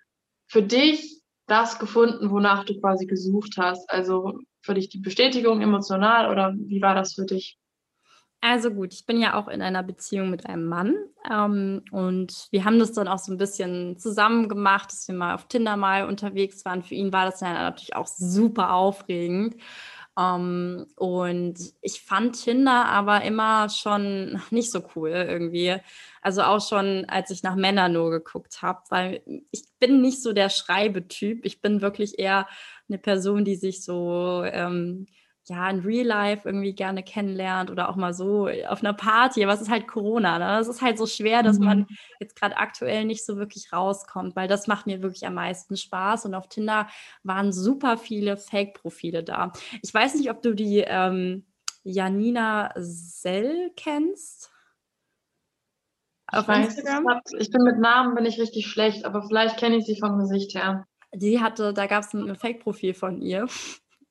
für dich das gefunden, wonach du quasi gesucht hast? Also für dich die Bestätigung emotional oder wie war das für dich? Also gut, ich bin ja auch in einer Beziehung mit einem Mann ähm, und wir haben das dann auch so ein bisschen zusammen gemacht, dass wir mal auf Tinder mal unterwegs waren. Für ihn war das dann natürlich auch super aufregend. Ähm, und ich fand Tinder aber immer schon nicht so cool irgendwie. Also auch schon, als ich nach Männern nur geguckt habe, weil ich bin nicht so der Schreibetyp. Ich bin wirklich eher eine Person, die sich so ähm, ja, in Real Life irgendwie gerne kennenlernt oder auch mal so auf einer Party. Aber es ist halt Corona. Ne? Es ist halt so schwer, dass mhm. man jetzt gerade aktuell nicht so wirklich rauskommt, weil das macht mir wirklich am meisten Spaß. Und auf Tinder waren super viele Fake-Profile da. Ich weiß nicht, ob du die ähm, Janina Sell kennst. Auf ich Instagram. Weiß, ich bin mit Namen bin ich richtig schlecht, aber vielleicht kenne ich sie vom Gesicht her. Die hatte, da gab es ein Fake-Profil von ihr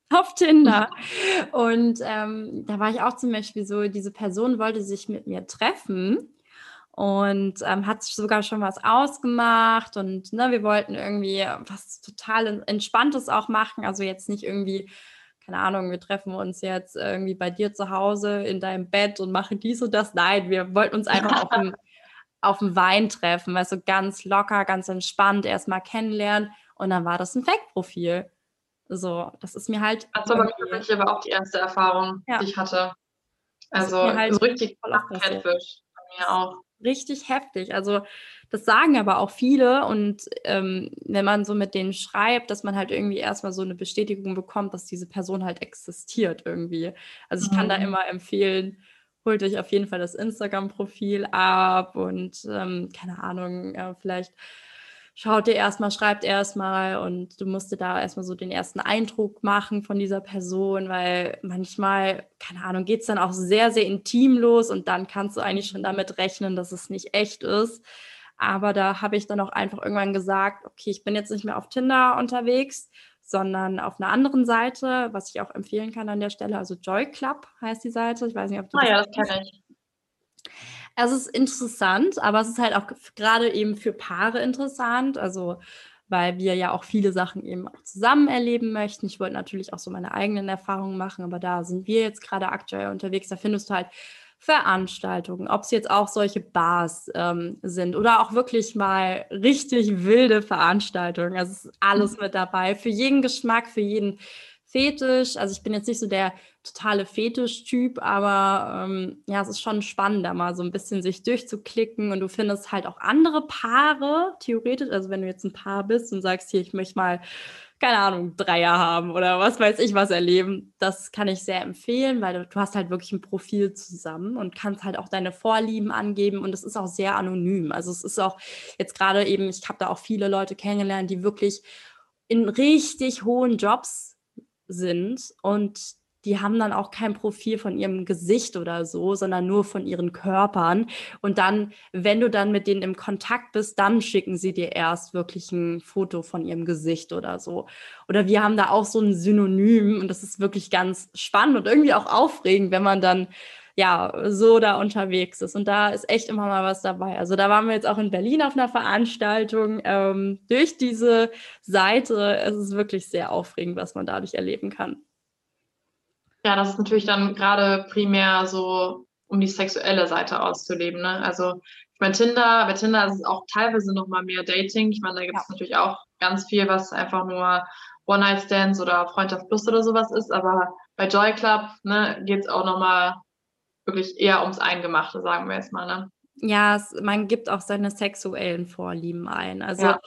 auf Tinder. Und ähm, da war ich auch zum Beispiel so, diese Person wollte sich mit mir treffen und ähm, hat sogar schon was ausgemacht und ne, wir wollten irgendwie was total Entspanntes auch machen. Also jetzt nicht irgendwie, keine Ahnung, wir treffen uns jetzt irgendwie bei dir zu Hause in deinem Bett und machen dies und das. Nein, wir wollten uns einfach auf dem, auf dem Wein treffen, weißt du, ganz locker, ganz entspannt erstmal kennenlernen. Und dann war das ein Fake-Profil. So, das ist mir halt. Das war tatsächlich aber auch die erste Erfahrung, ja. die ich hatte. Also halt so richtig Catfish bei mir auch. Richtig heftig. Also das sagen aber auch viele und ähm, wenn man so mit denen schreibt, dass man halt irgendwie erstmal so eine Bestätigung bekommt, dass diese Person halt existiert irgendwie. Also ich kann mhm. da immer empfehlen, holt euch auf jeden Fall das Instagram-Profil ab und ähm, keine Ahnung, ja, vielleicht schaut dir erstmal, schreibt erstmal und du musst dir da erstmal so den ersten Eindruck machen von dieser Person, weil manchmal, keine Ahnung, geht es dann auch sehr, sehr intim los und dann kannst du eigentlich schon damit rechnen, dass es nicht echt ist. Aber da habe ich dann auch einfach irgendwann gesagt, okay, ich bin jetzt nicht mehr auf Tinder unterwegs, sondern auf einer anderen Seite, was ich auch empfehlen kann an der Stelle. Also Joy Club heißt die Seite. Ich weiß nicht, ob du ah, das ja, das kenne ich. Es ist interessant, aber es ist halt auch gerade eben für Paare interessant. Also, weil wir ja auch viele Sachen eben auch zusammen erleben möchten. Ich wollte natürlich auch so meine eigenen Erfahrungen machen, aber da sind wir jetzt gerade aktuell unterwegs. Da findest du halt Veranstaltungen, ob es jetzt auch solche Bars ähm, sind oder auch wirklich mal richtig wilde Veranstaltungen. Also es ist alles mhm. mit dabei, für jeden Geschmack, für jeden Fetisch. Also ich bin jetzt nicht so der totale Fetisch-Typ, aber ähm, ja, es ist schon spannend, da mal so ein bisschen sich durchzuklicken und du findest halt auch andere Paare, theoretisch, also wenn du jetzt ein Paar bist und sagst, hier, ich möchte mal, keine Ahnung, Dreier haben oder was weiß ich was erleben, das kann ich sehr empfehlen, weil du, du hast halt wirklich ein Profil zusammen und kannst halt auch deine Vorlieben angeben und es ist auch sehr anonym. Also es ist auch jetzt gerade eben, ich habe da auch viele Leute kennengelernt, die wirklich in richtig hohen Jobs sind und die haben dann auch kein Profil von ihrem Gesicht oder so, sondern nur von ihren Körpern. Und dann, wenn du dann mit denen im Kontakt bist, dann schicken sie dir erst wirklich ein Foto von ihrem Gesicht oder so. Oder wir haben da auch so ein Synonym und das ist wirklich ganz spannend und irgendwie auch aufregend, wenn man dann ja, so da unterwegs ist. Und da ist echt immer mal was dabei. Also da waren wir jetzt auch in Berlin auf einer Veranstaltung. Ähm, durch diese Seite es ist es wirklich sehr aufregend, was man dadurch erleben kann. Ja, das ist natürlich dann gerade primär so, um die sexuelle Seite auszuleben. Ne? Also ich meine, Tinder, bei Tinder ist es auch teilweise noch mal mehr Dating. Ich meine, da gibt es ja. natürlich auch ganz viel, was einfach nur One-Night-Stands oder Freundschaft Plus oder sowas ist. Aber bei Joy Club ne, geht es auch noch mal wirklich eher ums Eingemachte, sagen wir jetzt mal. Ne? Ja, es, man gibt auch seine sexuellen Vorlieben ein. Also ja.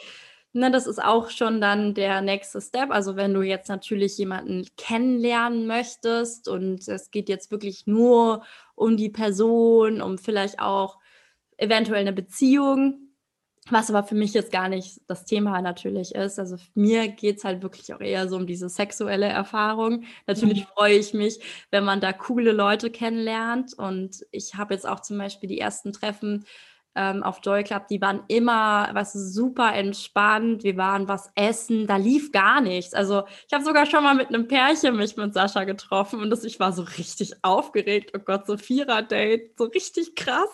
ne, das ist auch schon dann der nächste Step. Also wenn du jetzt natürlich jemanden kennenlernen möchtest und es geht jetzt wirklich nur um die Person, um vielleicht auch eventuell eine Beziehung, was aber für mich jetzt gar nicht das Thema natürlich ist. Also mir geht es halt wirklich auch eher so um diese sexuelle Erfahrung. Natürlich mhm. freue ich mich, wenn man da coole Leute kennenlernt. Und ich habe jetzt auch zum Beispiel die ersten Treffen ähm, auf Joy Club, die waren immer was super entspannt. Wir waren was essen, da lief gar nichts. Also ich habe sogar schon mal mit einem Pärchen mich mit Sascha getroffen und das, ich war so richtig aufgeregt. Oh Gott, so Vierer-Date, so richtig krass.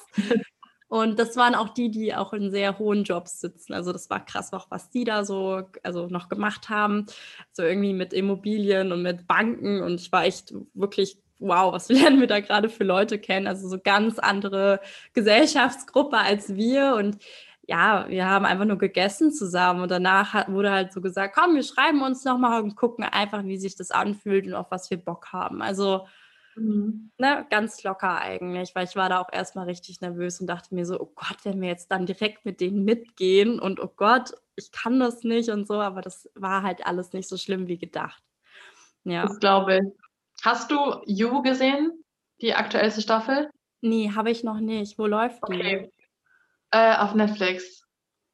Und das waren auch die, die auch in sehr hohen Jobs sitzen. Also das war krass auch, was die da so also noch gemacht haben. So irgendwie mit Immobilien und mit Banken. Und ich war echt wirklich, wow, was lernen wir da gerade für Leute kennen? Also so ganz andere Gesellschaftsgruppe als wir. Und ja, wir haben einfach nur gegessen zusammen und danach wurde halt so gesagt, komm, wir schreiben uns nochmal und gucken einfach, wie sich das anfühlt und auf was wir Bock haben. Also mhm. ne, ganz locker eigentlich, weil ich war da auch erstmal richtig nervös und dachte mir so, oh Gott, wenn wir jetzt dann direkt mit denen mitgehen und oh Gott, ich kann das nicht und so, aber das war halt alles nicht so schlimm wie gedacht. Ja. Das glaube ich. Hast du You gesehen, die aktuellste Staffel? Nee, habe ich noch nicht. Wo läuft die? Okay. Äh, auf Netflix.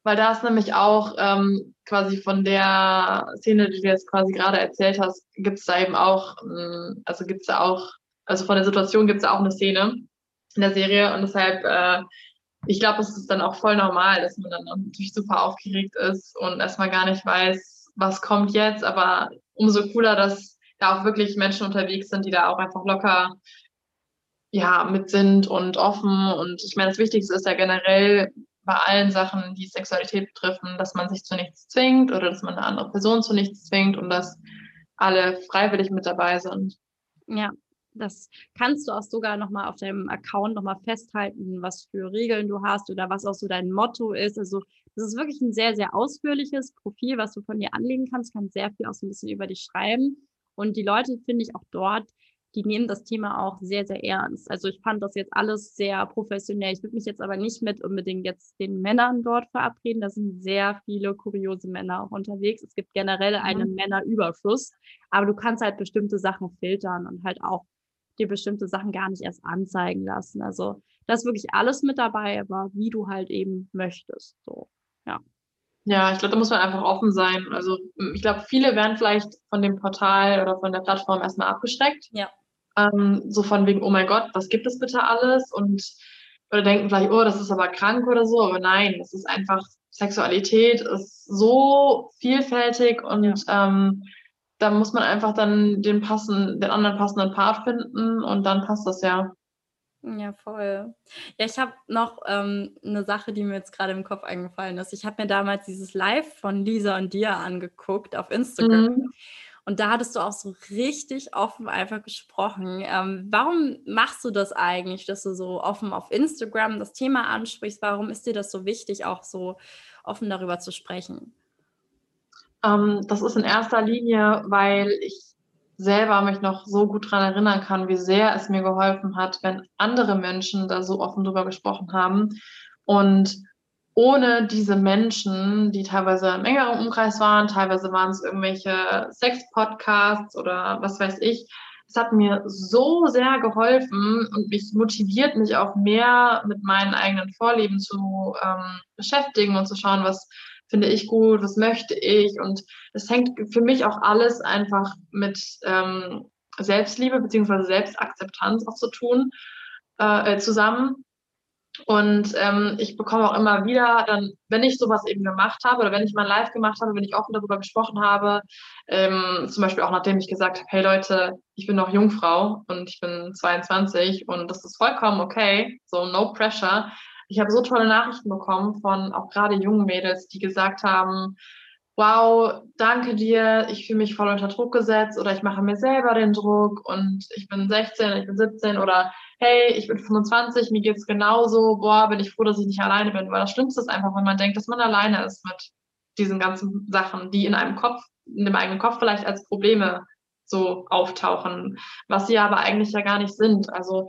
Weil da ist nämlich auch ähm, quasi von der Szene, die du jetzt quasi gerade erzählt hast, gibt es da eben auch, ähm, also gibt es da auch, also von der Situation gibt es auch eine Szene in der Serie und deshalb, äh, ich glaube, es ist dann auch voll normal, dass man dann natürlich super aufgeregt ist und erstmal gar nicht weiß, was kommt jetzt, aber umso cooler, dass da auch wirklich Menschen unterwegs sind, die da auch einfach locker ja, mit sind und offen. Und ich meine, das Wichtigste ist ja generell bei allen Sachen, die Sexualität betreffen, dass man sich zu nichts zwingt oder dass man eine andere Person zu nichts zwingt und dass alle freiwillig mit dabei sind. Ja, das kannst du auch sogar nochmal auf deinem Account nochmal festhalten, was für Regeln du hast oder was auch so dein Motto ist. Also das ist wirklich ein sehr, sehr ausführliches Profil, was du von dir anlegen kannst. Du kannst sehr viel auch so ein bisschen über dich schreiben. Und die Leute finde ich auch dort die nehmen das Thema auch sehr, sehr ernst. Also ich fand das jetzt alles sehr professionell. Ich würde mich jetzt aber nicht mit unbedingt jetzt den Männern dort verabreden. Da sind sehr viele kuriose Männer auch unterwegs. Es gibt generell einen mhm. Männerüberschuss, aber du kannst halt bestimmte Sachen filtern und halt auch dir bestimmte Sachen gar nicht erst anzeigen lassen. Also da ist wirklich alles mit dabei, aber wie du halt eben möchtest. So, ja. Ja, ich glaube, da muss man einfach offen sein. Also ich glaube, viele werden vielleicht von dem Portal oder von der Plattform erstmal abgeschreckt. Ja. Ähm, so von wegen, oh mein Gott, was gibt es bitte alles? Und oder denken vielleicht, oh, das ist aber krank oder so. Aber nein, es ist einfach, Sexualität ist so vielfältig und ähm, da muss man einfach dann den passen, den anderen passenden Part finden und dann passt das ja. Ja, voll. Ja, ich habe noch ähm, eine Sache, die mir jetzt gerade im Kopf eingefallen ist. Ich habe mir damals dieses Live von Lisa und dir angeguckt auf Instagram. Mhm. Und da hattest du auch so richtig offen einfach gesprochen. Ähm, warum machst du das eigentlich, dass du so offen auf Instagram das Thema ansprichst? Warum ist dir das so wichtig, auch so offen darüber zu sprechen? Ähm, das ist in erster Linie, weil ich selber mich noch so gut daran erinnern kann, wie sehr es mir geholfen hat, wenn andere Menschen da so offen drüber gesprochen haben. Und ohne diese Menschen, die teilweise im engeren Umkreis waren, teilweise waren es irgendwelche Sex-Podcasts oder was weiß ich. Es hat mir so sehr geholfen und mich motiviert, mich auch mehr mit meinen eigenen Vorlieben zu ähm, beschäftigen und zu schauen, was finde ich gut, was möchte ich. Und es hängt für mich auch alles einfach mit ähm, Selbstliebe beziehungsweise Selbstakzeptanz auch zu tun, äh, zusammen. Und ähm, ich bekomme auch immer wieder dann, wenn ich sowas eben gemacht habe oder wenn ich mal live gemacht habe, wenn ich offen darüber gesprochen habe, ähm, zum Beispiel auch nachdem ich gesagt habe, hey Leute, ich bin noch Jungfrau und ich bin 22 und das ist vollkommen okay, so no pressure. Ich habe so tolle Nachrichten bekommen von auch gerade jungen Mädels, die gesagt haben, wow, danke dir, ich fühle mich voll unter Druck gesetzt oder ich mache mir selber den Druck und ich bin 16, ich bin 17 oder hey, ich bin 25, mir geht's genauso, boah, bin ich froh, dass ich nicht alleine bin, weil das Schlimmste ist einfach, wenn man denkt, dass man alleine ist mit diesen ganzen Sachen, die in einem Kopf, in dem eigenen Kopf vielleicht als Probleme so auftauchen, was sie aber eigentlich ja gar nicht sind. Also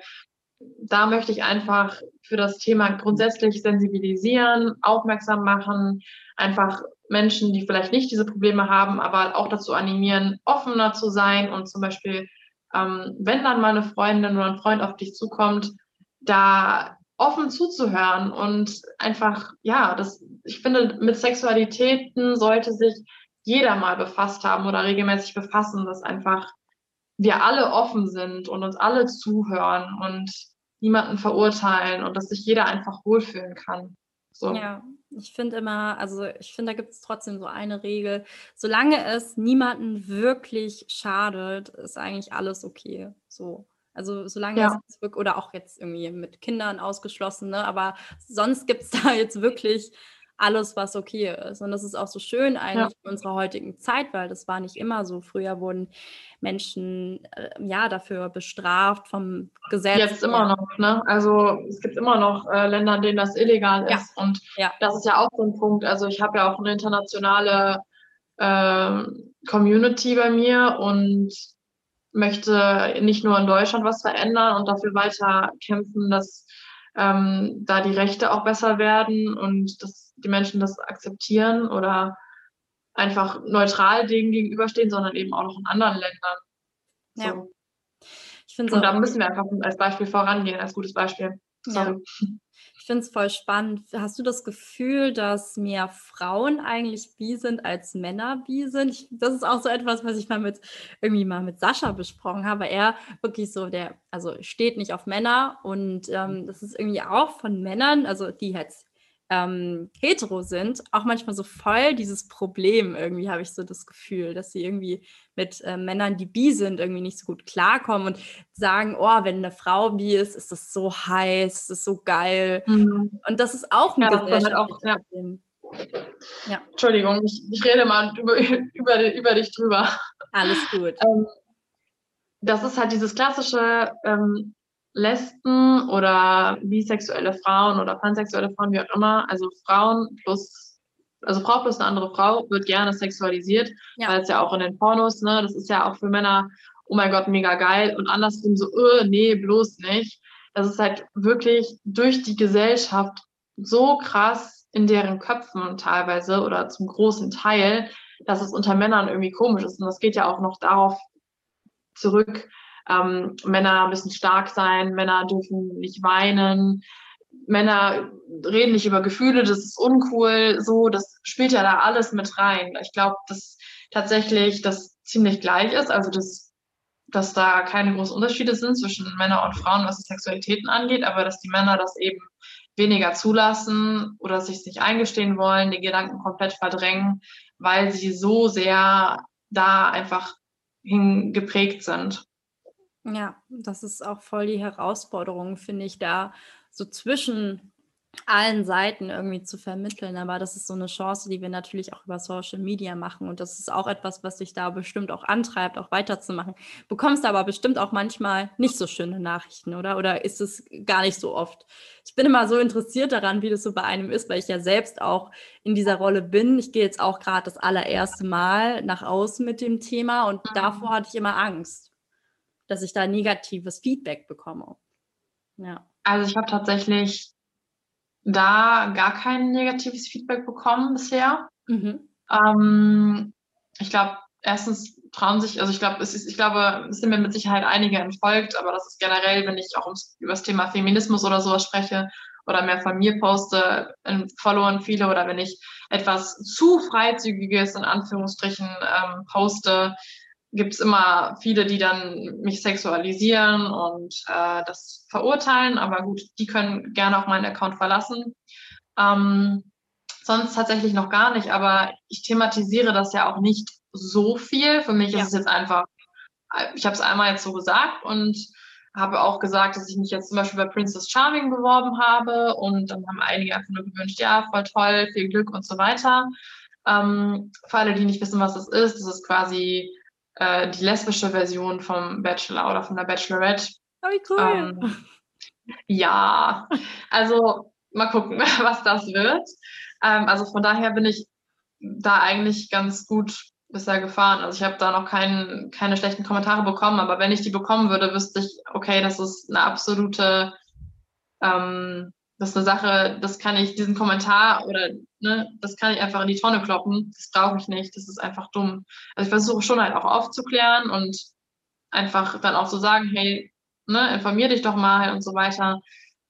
da möchte ich einfach für das Thema grundsätzlich sensibilisieren, aufmerksam machen, einfach Menschen, die vielleicht nicht diese Probleme haben, aber auch dazu animieren, offener zu sein und zum Beispiel, ähm, wenn dann mal eine Freundin oder ein Freund auf dich zukommt, da offen zuzuhören und einfach, ja, das, ich finde, mit Sexualitäten sollte sich jeder mal befasst haben oder regelmäßig befassen, dass einfach wir alle offen sind und uns alle zuhören und niemanden verurteilen und dass sich jeder einfach wohlfühlen kann. So. Ja, ich finde immer, also ich finde, da gibt es trotzdem so eine Regel. Solange es niemanden wirklich schadet, ist eigentlich alles okay. So. Also solange ja. es wirklich, oder auch jetzt irgendwie mit Kindern ausgeschlossen, ne? aber sonst gibt es da jetzt wirklich alles, was okay ist. Und das ist auch so schön eigentlich ja. in unserer heutigen Zeit, weil das war nicht immer so. Früher wurden Menschen äh, ja dafür bestraft vom Gesetz. Jetzt immer noch, ne? Also es gibt immer noch äh, Länder, in denen das illegal ist. Ja. Und ja. das ist ja auch so ein Punkt. Also ich habe ja auch eine internationale äh, Community bei mir und möchte nicht nur in Deutschland was verändern und dafür weiter kämpfen, dass ähm, da die Rechte auch besser werden und dass die Menschen das akzeptieren oder einfach neutral dem gegenüberstehen, sondern eben auch noch in anderen Ländern. So. Ja. Ich und da müssen wir einfach als Beispiel vorangehen, als gutes Beispiel. Sorry. Ja. Ich finde es voll spannend. Hast du das Gefühl, dass mehr Frauen eigentlich bi sind als Männer bi sind? Ich, das ist auch so etwas, was ich mal mit irgendwie mal mit Sascha besprochen habe. Er wirklich so, der also steht nicht auf Männer und ähm, das ist irgendwie auch von Männern, also die jetzt ähm, hetero sind, auch manchmal so voll dieses Problem irgendwie, habe ich so das Gefühl, dass sie irgendwie mit äh, Männern, die bi sind, irgendwie nicht so gut klarkommen und sagen, oh, wenn eine Frau bi ist, ist das so heiß, ist das so geil. Mhm. Und das ist auch ein ja, halt auch, ja. Problem. Ja. Entschuldigung, ich, ich, rede mal über, über, über dich drüber. Alles gut. Ähm, das ist halt dieses klassische, ähm, Lesben oder bisexuelle Frauen oder pansexuelle Frauen, wie auch immer, also Frauen plus, also Frau plus eine andere Frau wird gerne sexualisiert, ja. weil es ja auch in den Pornos, ne, das ist ja auch für Männer, oh mein Gott, mega geil und andersrum so, öh, nee, bloß nicht. Das ist halt wirklich durch die Gesellschaft so krass in deren Köpfen teilweise oder zum großen Teil, dass es unter Männern irgendwie komisch ist. Und das geht ja auch noch darauf zurück, ähm, Männer müssen stark sein, Männer dürfen nicht weinen, Männer reden nicht über Gefühle, das ist uncool, so, das spielt ja da alles mit rein. Ich glaube, dass tatsächlich das ziemlich gleich ist, also dass, dass da keine großen Unterschiede sind zwischen Männern und Frauen, was die Sexualitäten angeht, aber dass die Männer das eben weniger zulassen oder sich nicht eingestehen wollen, die Gedanken komplett verdrängen, weil sie so sehr da einfach hingeprägt sind. Ja, das ist auch voll die Herausforderung, finde ich, da so zwischen allen Seiten irgendwie zu vermitteln. Aber das ist so eine Chance, die wir natürlich auch über Social Media machen. Und das ist auch etwas, was dich da bestimmt auch antreibt, auch weiterzumachen. Bekommst aber bestimmt auch manchmal nicht so schöne Nachrichten, oder? Oder ist es gar nicht so oft? Ich bin immer so interessiert daran, wie das so bei einem ist, weil ich ja selbst auch in dieser Rolle bin. Ich gehe jetzt auch gerade das allererste Mal nach außen mit dem Thema und mhm. davor hatte ich immer Angst dass ich da negatives Feedback bekomme. Ja. Also ich habe tatsächlich da gar kein negatives Feedback bekommen bisher. Mhm. Ähm, ich glaube, erstens trauen sich, also ich glaube, es ist, ich glaube, es sind mir mit Sicherheit einige entfolgt, aber das ist generell, wenn ich auch ums, über das Thema Feminismus oder sowas spreche oder mehr von mir poste, followen viele oder wenn ich etwas zu freizügiges in Anführungsstrichen ähm, poste, gibt es immer viele, die dann mich sexualisieren und äh, das verurteilen, aber gut, die können gerne auch meinen Account verlassen. Ähm, sonst tatsächlich noch gar nicht, aber ich thematisiere das ja auch nicht so viel. Für mich ja. ist es jetzt einfach, ich habe es einmal jetzt so gesagt und habe auch gesagt, dass ich mich jetzt zum Beispiel bei Princess Charming beworben habe und dann haben einige einfach nur gewünscht, ja, voll toll, viel Glück und so weiter. Ähm, für alle, die nicht wissen, was das ist, das ist quasi äh, die lesbische Version vom Bachelor oder von der Bachelorette. Oh, wie cool. Ähm, ja, also mal gucken, was das wird. Ähm, also von daher bin ich da eigentlich ganz gut bisher gefahren. Also ich habe da noch kein, keine schlechten Kommentare bekommen, aber wenn ich die bekommen würde, wüsste ich, okay, das ist eine absolute ähm, das ist eine Sache, das kann ich, diesen Kommentar oder ne, das kann ich einfach in die Tonne kloppen. Das brauche ich nicht. Das ist einfach dumm. Also ich versuche schon halt auch aufzuklären und einfach dann auch zu so sagen, hey, ne, informier dich doch mal und so weiter.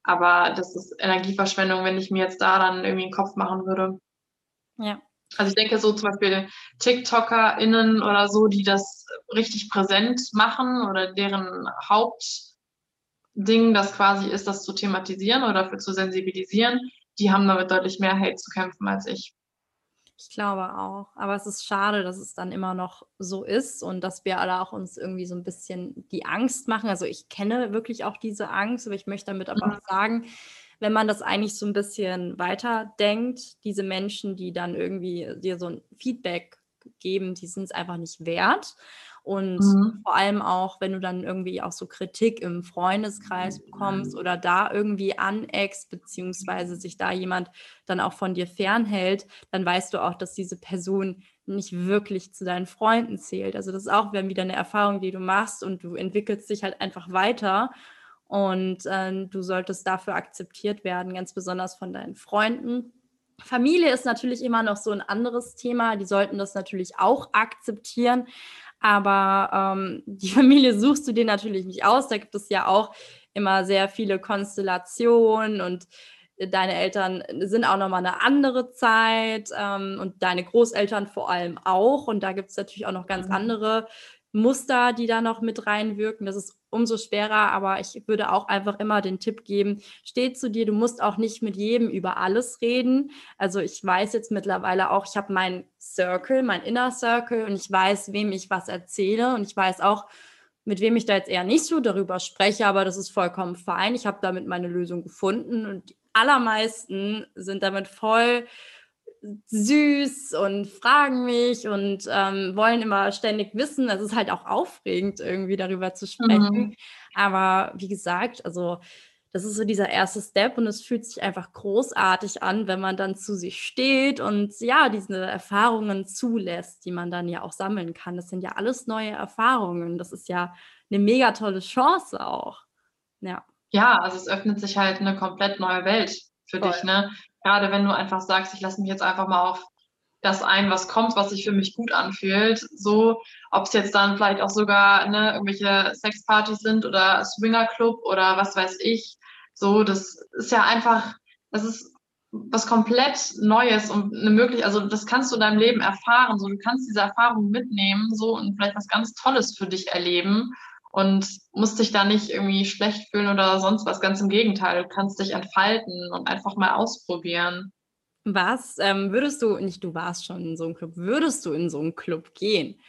Aber das ist Energieverschwendung, wenn ich mir jetzt da dann irgendwie einen Kopf machen würde. Ja. Also ich denke so zum Beispiel TikTokerInnen oder so, die das richtig präsent machen oder deren Haupt Ding, das quasi ist, das zu thematisieren oder dafür zu sensibilisieren, die haben damit deutlich mehr Hate zu kämpfen als ich. Ich glaube auch. Aber es ist schade, dass es dann immer noch so ist und dass wir alle auch uns irgendwie so ein bisschen die Angst machen. Also ich kenne wirklich auch diese Angst, aber ich möchte damit aber mhm. auch sagen, wenn man das eigentlich so ein bisschen weiterdenkt, diese Menschen, die dann irgendwie dir so ein Feedback geben, die sind es einfach nicht wert. Und mhm. vor allem auch, wenn du dann irgendwie auch so Kritik im Freundeskreis bekommst oder da irgendwie aneckst, beziehungsweise sich da jemand dann auch von dir fernhält, dann weißt du auch, dass diese Person nicht wirklich zu deinen Freunden zählt. Also das ist auch wieder eine Erfahrung, die du machst und du entwickelst dich halt einfach weiter und äh, du solltest dafür akzeptiert werden, ganz besonders von deinen Freunden. Familie ist natürlich immer noch so ein anderes Thema. Die sollten das natürlich auch akzeptieren. Aber ähm, die Familie suchst du dir natürlich nicht aus. Da gibt es ja auch immer sehr viele Konstellationen und deine Eltern sind auch nochmal eine andere Zeit ähm, und deine Großeltern vor allem auch. Und da gibt es natürlich auch noch ganz mhm. andere Muster, die da noch mit reinwirken. Das ist umso schwerer, aber ich würde auch einfach immer den Tipp geben, steh zu dir, du musst auch nicht mit jedem über alles reden. Also ich weiß jetzt mittlerweile auch, ich habe meinen Circle, mein Inner Circle und ich weiß, wem ich was erzähle und ich weiß auch, mit wem ich da jetzt eher nicht so darüber spreche, aber das ist vollkommen fein. Ich habe damit meine Lösung gefunden und die allermeisten sind damit voll süß und fragen mich und ähm, wollen immer ständig wissen. Es ist halt auch aufregend, irgendwie darüber zu sprechen. Mhm. Aber wie gesagt, also das ist so dieser erste Step und es fühlt sich einfach großartig an, wenn man dann zu sich steht und ja, diese Erfahrungen zulässt, die man dann ja auch sammeln kann. Das sind ja alles neue Erfahrungen. Das ist ja eine mega tolle Chance auch. Ja. Ja, also es öffnet sich halt eine komplett neue Welt für Voll. dich, ne? Gerade wenn du einfach sagst, ich lasse mich jetzt einfach mal auf das ein, was kommt, was sich für mich gut anfühlt. So, ob es jetzt dann vielleicht auch sogar ne, irgendwelche Sexpartys sind oder Swingerclub oder was weiß ich. So, das ist ja einfach, das ist was komplett Neues und eine Möglichkeit, also das kannst du in deinem Leben erfahren. So, du kannst diese Erfahrung mitnehmen, so und vielleicht was ganz Tolles für dich erleben und musst dich da nicht irgendwie schlecht fühlen oder sonst was. Ganz im Gegenteil, du kannst dich entfalten und einfach mal ausprobieren. Was ähm, würdest du, nicht du warst schon in so einem Club, würdest du in so einen Club gehen?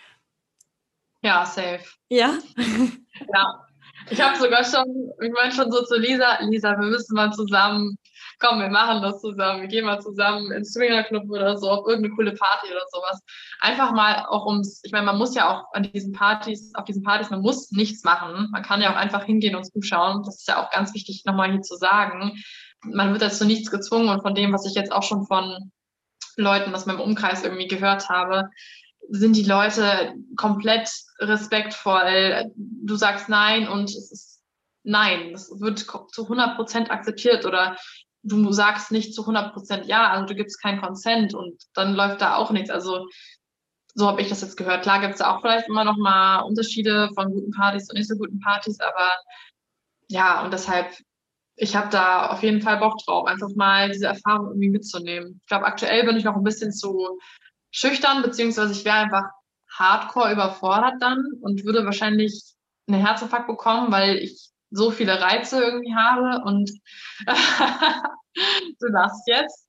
Ja, safe. Ja? ja. Ich habe sogar schon, ich meine schon so zu Lisa, Lisa, wir müssen mal zusammen komm, wir machen das zusammen, wir gehen mal zusammen ins Swingerclub oder so, auf irgendeine coole Party oder sowas. Einfach mal auch ums, ich meine, man muss ja auch an diesen Partys, auf diesen Partys, man muss nichts machen. Man kann ja auch einfach hingehen und zuschauen. Das ist ja auch ganz wichtig, nochmal hier zu sagen. Man wird dazu nichts gezwungen und von dem, was ich jetzt auch schon von Leuten aus meinem Umkreis irgendwie gehört habe, sind die Leute komplett respektvoll. Du sagst nein und es ist nein. Das wird zu 100 Prozent akzeptiert oder du sagst nicht zu 100 Prozent ja, also du gibst keinen Consent und dann läuft da auch nichts. Also so habe ich das jetzt gehört. Klar gibt es auch vielleicht immer noch mal Unterschiede von guten Partys und nicht so guten Partys, aber ja, und deshalb, ich habe da auf jeden Fall Bock drauf, einfach mal diese Erfahrung irgendwie mitzunehmen. Ich glaube, aktuell bin ich noch ein bisschen zu schüchtern, beziehungsweise ich wäre einfach hardcore überfordert dann und würde wahrscheinlich einen Herzinfarkt bekommen, weil ich so viele Reize irgendwie habe und du lachst jetzt.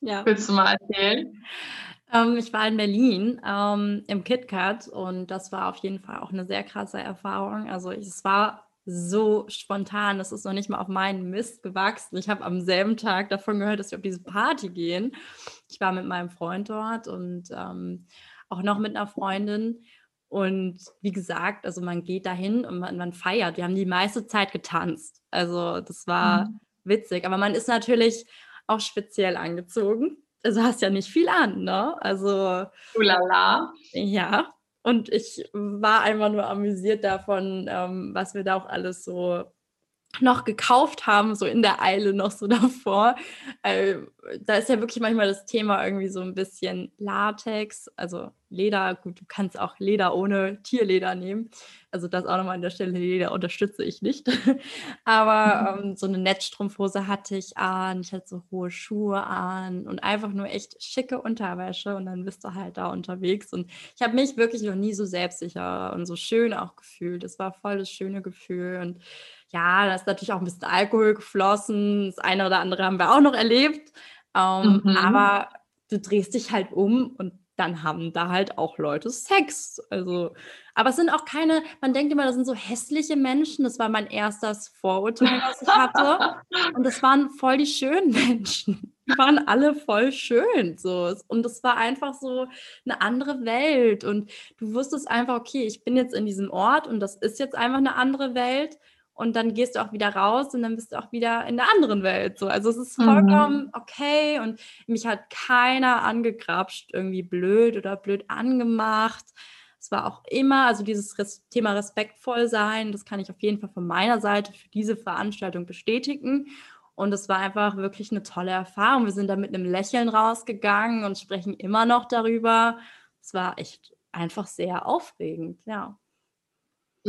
ja. Willst du mal erzählen? Ähm, ich war in Berlin ähm, im KitKat und das war auf jeden Fall auch eine sehr krasse Erfahrung. Also es war so spontan, es ist noch nicht mal auf meinen Mist gewachsen. Ich habe am selben Tag davon gehört, dass wir auf diese Party gehen. Ich war mit meinem Freund dort und ähm, auch noch mit einer Freundin. Und wie gesagt, also man geht dahin und man, man, feiert. Wir haben die meiste Zeit getanzt. Also das war mhm. witzig. Aber man ist natürlich auch speziell angezogen. Also hast ja nicht viel an, ne? Also. Ulala. Ja. Und ich war einfach nur amüsiert davon, ähm, was wir da auch alles so noch gekauft haben, so in der Eile noch so davor. Äh, da ist ja wirklich manchmal das Thema irgendwie so ein bisschen Latex, also Leder. Gut, du kannst auch Leder ohne Tierleder nehmen. Also das auch nochmal an der Stelle, Leder unterstütze ich nicht. Aber mhm. ähm, so eine Netzstrumpfhose hatte ich an, ich hatte so hohe Schuhe an und einfach nur echt schicke Unterwäsche und dann bist du halt da unterwegs. Und ich habe mich wirklich noch nie so selbstsicher und so schön auch gefühlt. Es war voll das schöne Gefühl und ja, da ist natürlich auch ein bisschen Alkohol geflossen. Das eine oder andere haben wir auch noch erlebt. Ähm, mhm. Aber du drehst dich halt um und dann haben da halt auch Leute Sex. Also, aber es sind auch keine, man denkt immer, das sind so hässliche Menschen. Das war mein erstes Vorurteil, was ich hatte. Und das waren voll die schönen Menschen. Die waren alle voll schön. So. Und es war einfach so eine andere Welt. Und du wusstest einfach, okay, ich bin jetzt in diesem Ort und das ist jetzt einfach eine andere Welt und dann gehst du auch wieder raus und dann bist du auch wieder in der anderen Welt. So. Also es ist mhm. vollkommen mhm. okay und mich hat keiner angegrapscht, irgendwie blöd oder blöd angemacht. Es war auch immer, also dieses Res Thema respektvoll sein, das kann ich auf jeden Fall von meiner Seite für diese Veranstaltung bestätigen. Und es war einfach wirklich eine tolle Erfahrung. Wir sind da mit einem Lächeln rausgegangen und sprechen immer noch darüber. Es war echt einfach sehr aufregend, ja.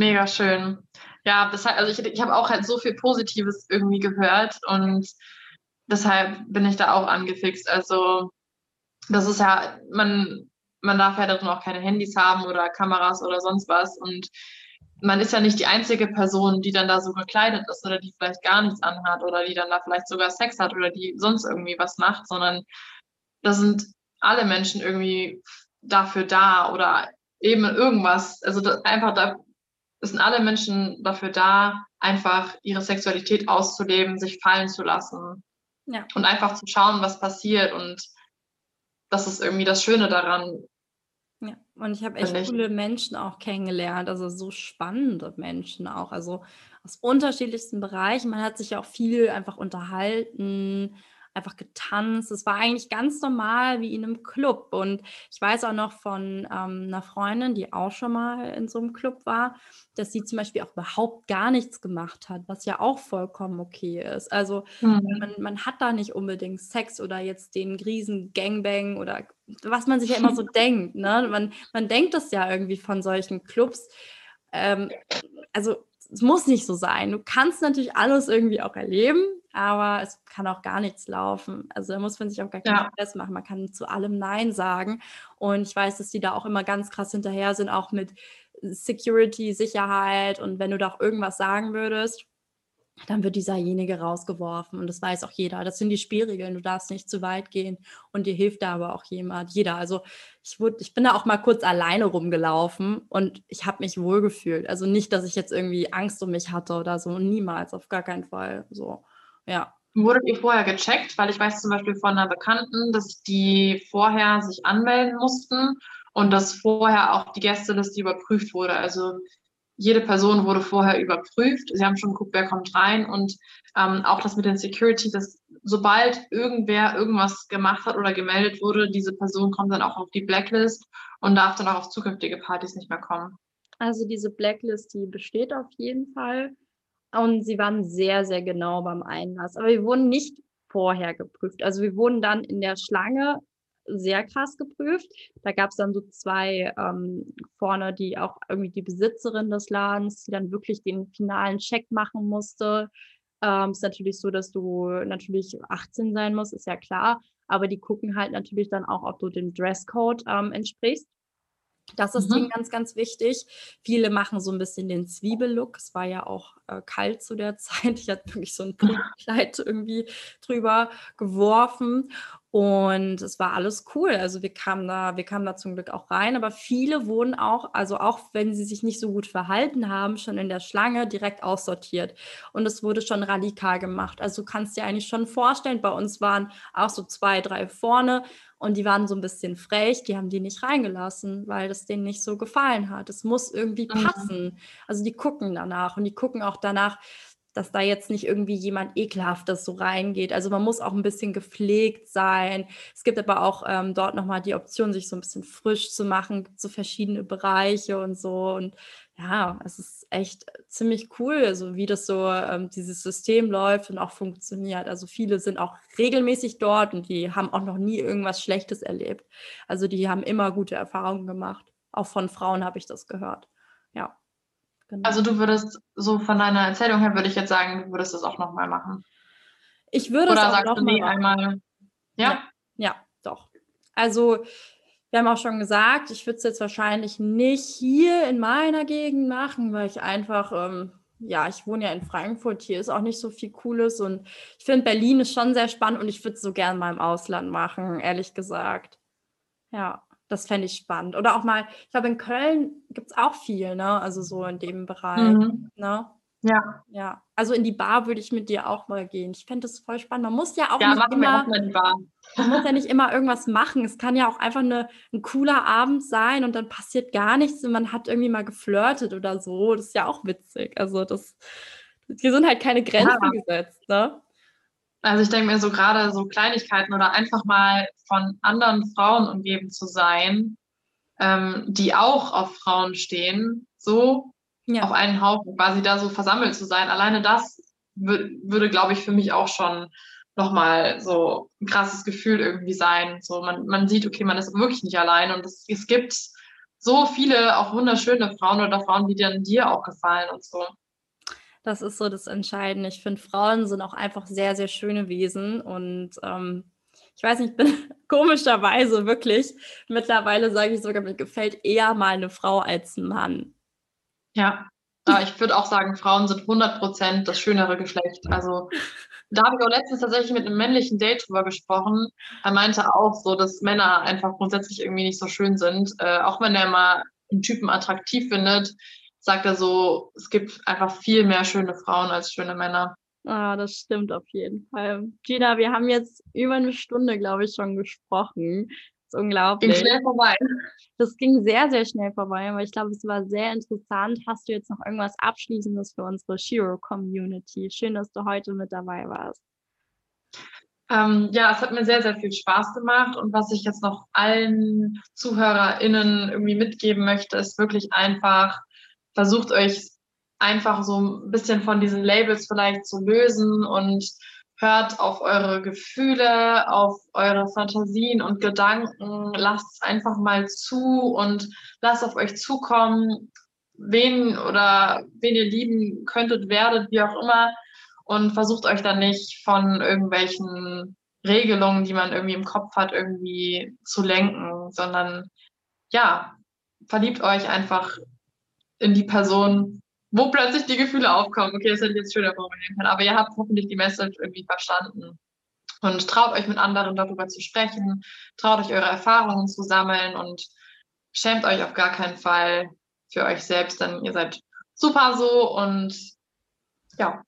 Mega schön. Ja, deshalb, also ich, ich habe auch halt so viel Positives irgendwie gehört und deshalb bin ich da auch angefixt. Also das ist ja, man, man darf ja darin auch keine Handys haben oder Kameras oder sonst was und man ist ja nicht die einzige Person, die dann da so gekleidet ist oder die vielleicht gar nichts anhat oder die dann da vielleicht sogar Sex hat oder die sonst irgendwie was macht, sondern da sind alle Menschen irgendwie dafür da oder eben irgendwas. Also einfach da, sind alle Menschen dafür da, einfach ihre Sexualität auszuleben, sich fallen zu lassen. Ja. Und einfach zu schauen, was passiert. Und das ist irgendwie das Schöne daran. Ja, und ich habe echt ich. coole Menschen auch kennengelernt, also so spannende Menschen auch, also aus unterschiedlichsten Bereichen. Man hat sich auch viel einfach unterhalten, einfach getanzt. Es war eigentlich ganz normal wie in einem Club. Und ich weiß auch noch von ähm, einer Freundin, die auch schon mal in so einem Club war, dass sie zum Beispiel auch überhaupt gar nichts gemacht hat, was ja auch vollkommen okay ist. Also mhm. man, man hat da nicht unbedingt Sex oder jetzt den riesen Gangbang oder was man sich ja immer so denkt. Ne? Man, man denkt das ja irgendwie von solchen Clubs. Ähm, also es muss nicht so sein. Du kannst natürlich alles irgendwie auch erleben, aber es kann auch gar nichts laufen. Also da muss man sich auch gar keinen ja. Stress machen. Man kann zu allem Nein sagen. Und ich weiß, dass die da auch immer ganz krass hinterher sind, auch mit Security, Sicherheit. Und wenn du da auch irgendwas sagen würdest, dann wird dieserjenige rausgeworfen. Und das weiß auch jeder. Das sind die Spielregeln. Du darfst nicht zu weit gehen. Und dir hilft da aber auch jemand, jeder. Also ich, wurde, ich bin da auch mal kurz alleine rumgelaufen und ich habe mich wohlgefühlt. Also nicht, dass ich jetzt irgendwie Angst um mich hatte oder so. Niemals, auf gar keinen Fall. So. Ja. Wurdet ihr vorher gecheckt? Weil ich weiß zum Beispiel von einer Bekannten, dass die vorher sich anmelden mussten und dass vorher auch die Gästeliste überprüft wurde. Also jede Person wurde vorher überprüft. Sie haben schon geguckt, wer kommt rein und ähm, auch das mit den Security, dass sobald irgendwer irgendwas gemacht hat oder gemeldet wurde, diese Person kommt dann auch auf die Blacklist und darf dann auch auf zukünftige Partys nicht mehr kommen. Also diese Blacklist, die besteht auf jeden Fall. Und sie waren sehr, sehr genau beim Einlass. Aber wir wurden nicht vorher geprüft. Also wir wurden dann in der Schlange sehr krass geprüft. Da gab es dann so zwei ähm, vorne, die auch irgendwie die Besitzerin des Ladens, die dann wirklich den finalen Check machen musste. Ähm, ist natürlich so, dass du natürlich 18 sein musst, ist ja klar. Aber die gucken halt natürlich dann auch, ob du dem Dresscode ähm, entsprichst. Das ist mhm. Ding ganz, ganz wichtig. Viele machen so ein bisschen den Zwiebellook. Es war ja auch äh, kalt zu der Zeit. Ich hatte wirklich so ein Kleid irgendwie drüber geworfen. Und es war alles cool. Also wir kamen da, wir kamen da zum Glück auch rein, aber viele wurden auch, also auch wenn sie sich nicht so gut verhalten haben, schon in der Schlange direkt aussortiert. Und es wurde schon radikal gemacht. Also du kannst dir eigentlich schon vorstellen, bei uns waren auch so zwei, drei vorne und die waren so ein bisschen frech, die haben die nicht reingelassen, weil das denen nicht so gefallen hat. Es muss irgendwie mhm. passen. Mhm. Also die gucken danach und die gucken auch danach, dass da jetzt nicht irgendwie jemand ekelhaftes so reingeht. Also man muss auch ein bisschen gepflegt sein. Es gibt aber auch ähm, dort nochmal die Option, sich so ein bisschen frisch zu machen, so verschiedene Bereiche und so. Und ja, es ist echt ziemlich cool, also wie das so, ähm, dieses System läuft und auch funktioniert. Also viele sind auch regelmäßig dort und die haben auch noch nie irgendwas Schlechtes erlebt. Also die haben immer gute Erfahrungen gemacht. Auch von Frauen habe ich das gehört. Ja. Genau. Also du würdest so von deiner Erzählung her würde ich jetzt sagen, du würdest das auch nochmal machen. Ich würde Oder es auch noch mal einmal. Ja? ja? Ja, doch. Also wir haben auch schon gesagt, ich würde es jetzt wahrscheinlich nicht hier in meiner Gegend machen, weil ich einfach, ähm, ja, ich wohne ja in Frankfurt, hier ist auch nicht so viel Cooles und ich finde Berlin ist schon sehr spannend und ich würde es so gern mal im Ausland machen, ehrlich gesagt. Ja. Das fände ich spannend. Oder auch mal, ich glaube, in Köln gibt es auch viel, ne? Also so in dem Bereich. Mhm. Ne? Ja. Ja. Also in die Bar würde ich mit dir auch mal gehen. Ich fände das voll spannend. Man muss ja auch ja, nicht immer. Wir die Bar. Man muss ja nicht immer irgendwas machen. Es kann ja auch einfach eine, ein cooler Abend sein und dann passiert gar nichts und man hat irgendwie mal geflirtet oder so. Das ist ja auch witzig. Also das, hier sind halt keine Grenzen ja. gesetzt, ne? Also ich denke mir so gerade so Kleinigkeiten oder einfach mal von anderen Frauen umgeben zu sein, ähm, die auch auf Frauen stehen, so ja. auf einen Haufen quasi da so versammelt zu sein. Alleine das würde, glaube ich, für mich auch schon nochmal so ein krasses Gefühl irgendwie sein. So man, man sieht, okay, man ist wirklich nicht allein und es, es gibt so viele auch wunderschöne Frauen oder Frauen, die dann dir auch gefallen und so. Das ist so das Entscheidende. Ich finde, Frauen sind auch einfach sehr, sehr schöne Wesen. Und ähm, ich weiß nicht, ich bin komischerweise wirklich, mittlerweile sage ich sogar, mir gefällt eher mal eine Frau als ein Mann. Ja, aber ich würde auch sagen, Frauen sind 100% das schönere Geschlecht. Also da habe ich auch letztens tatsächlich mit einem männlichen Date drüber gesprochen. Er meinte auch so, dass Männer einfach grundsätzlich irgendwie nicht so schön sind. Äh, auch wenn er mal einen Typen attraktiv findet, sagt er so, es gibt einfach viel mehr schöne Frauen als schöne Männer. Ah, das stimmt auf jeden Fall. Gina, wir haben jetzt über eine Stunde, glaube ich, schon gesprochen. Das ist unglaublich. Ging schnell vorbei. Das ging sehr, sehr schnell vorbei, aber ich glaube, es war sehr interessant. Hast du jetzt noch irgendwas Abschließendes für unsere Shiro-Community? Schön, dass du heute mit dabei warst. Ähm, ja, es hat mir sehr, sehr viel Spaß gemacht. Und was ich jetzt noch allen ZuhörerInnen irgendwie mitgeben möchte, ist wirklich einfach, versucht euch einfach so ein bisschen von diesen Labels vielleicht zu lösen und hört auf eure Gefühle, auf eure Fantasien und Gedanken, lasst es einfach mal zu und lasst auf euch zukommen, wen oder wen ihr lieben könntet, werdet, wie auch immer. Und versucht euch dann nicht von irgendwelchen Regelungen, die man irgendwie im Kopf hat, irgendwie zu lenken, sondern ja, verliebt euch einfach in die Person, wo plötzlich die Gefühle aufkommen. Okay, das hätte ich jetzt schöner formulieren können, aber ihr habt hoffentlich die Message irgendwie verstanden. Und traut euch mit anderen darüber zu sprechen, traut euch eure Erfahrungen zu sammeln und schämt euch auf gar keinen Fall für euch selbst, denn ihr seid super so und ja.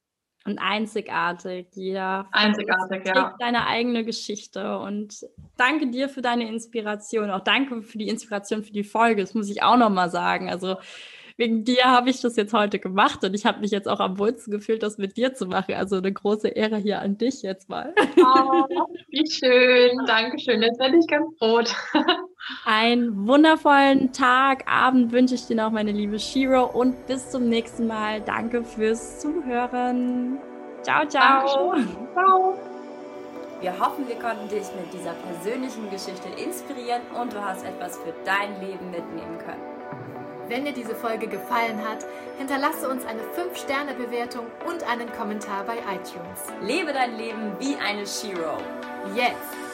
Und einzigartig, jeder. Einzigartig, ja. Deine eigene Geschichte und danke dir für deine Inspiration. Auch danke für die Inspiration für die Folge. Das muss ich auch nochmal sagen. Also, wegen dir habe ich das jetzt heute gemacht und ich habe mich jetzt auch am wohlsten gefühlt, das mit dir zu machen. Also eine große Ehre hier an dich jetzt mal. Oh, wie schön. Dankeschön. Jetzt werde ich ganz rot. Einen wundervollen Tag, Abend wünsche ich dir noch, meine liebe Shiro, und bis zum nächsten Mal. Danke fürs Zuhören. Ciao, ciao. Dankeschön. Ciao. Wir hoffen, wir konnten dich mit dieser persönlichen Geschichte inspirieren und du hast etwas für dein Leben mitnehmen können. Wenn dir diese Folge gefallen hat, hinterlasse uns eine 5-Sterne-Bewertung und einen Kommentar bei iTunes. Lebe dein Leben wie eine Shiro. Jetzt!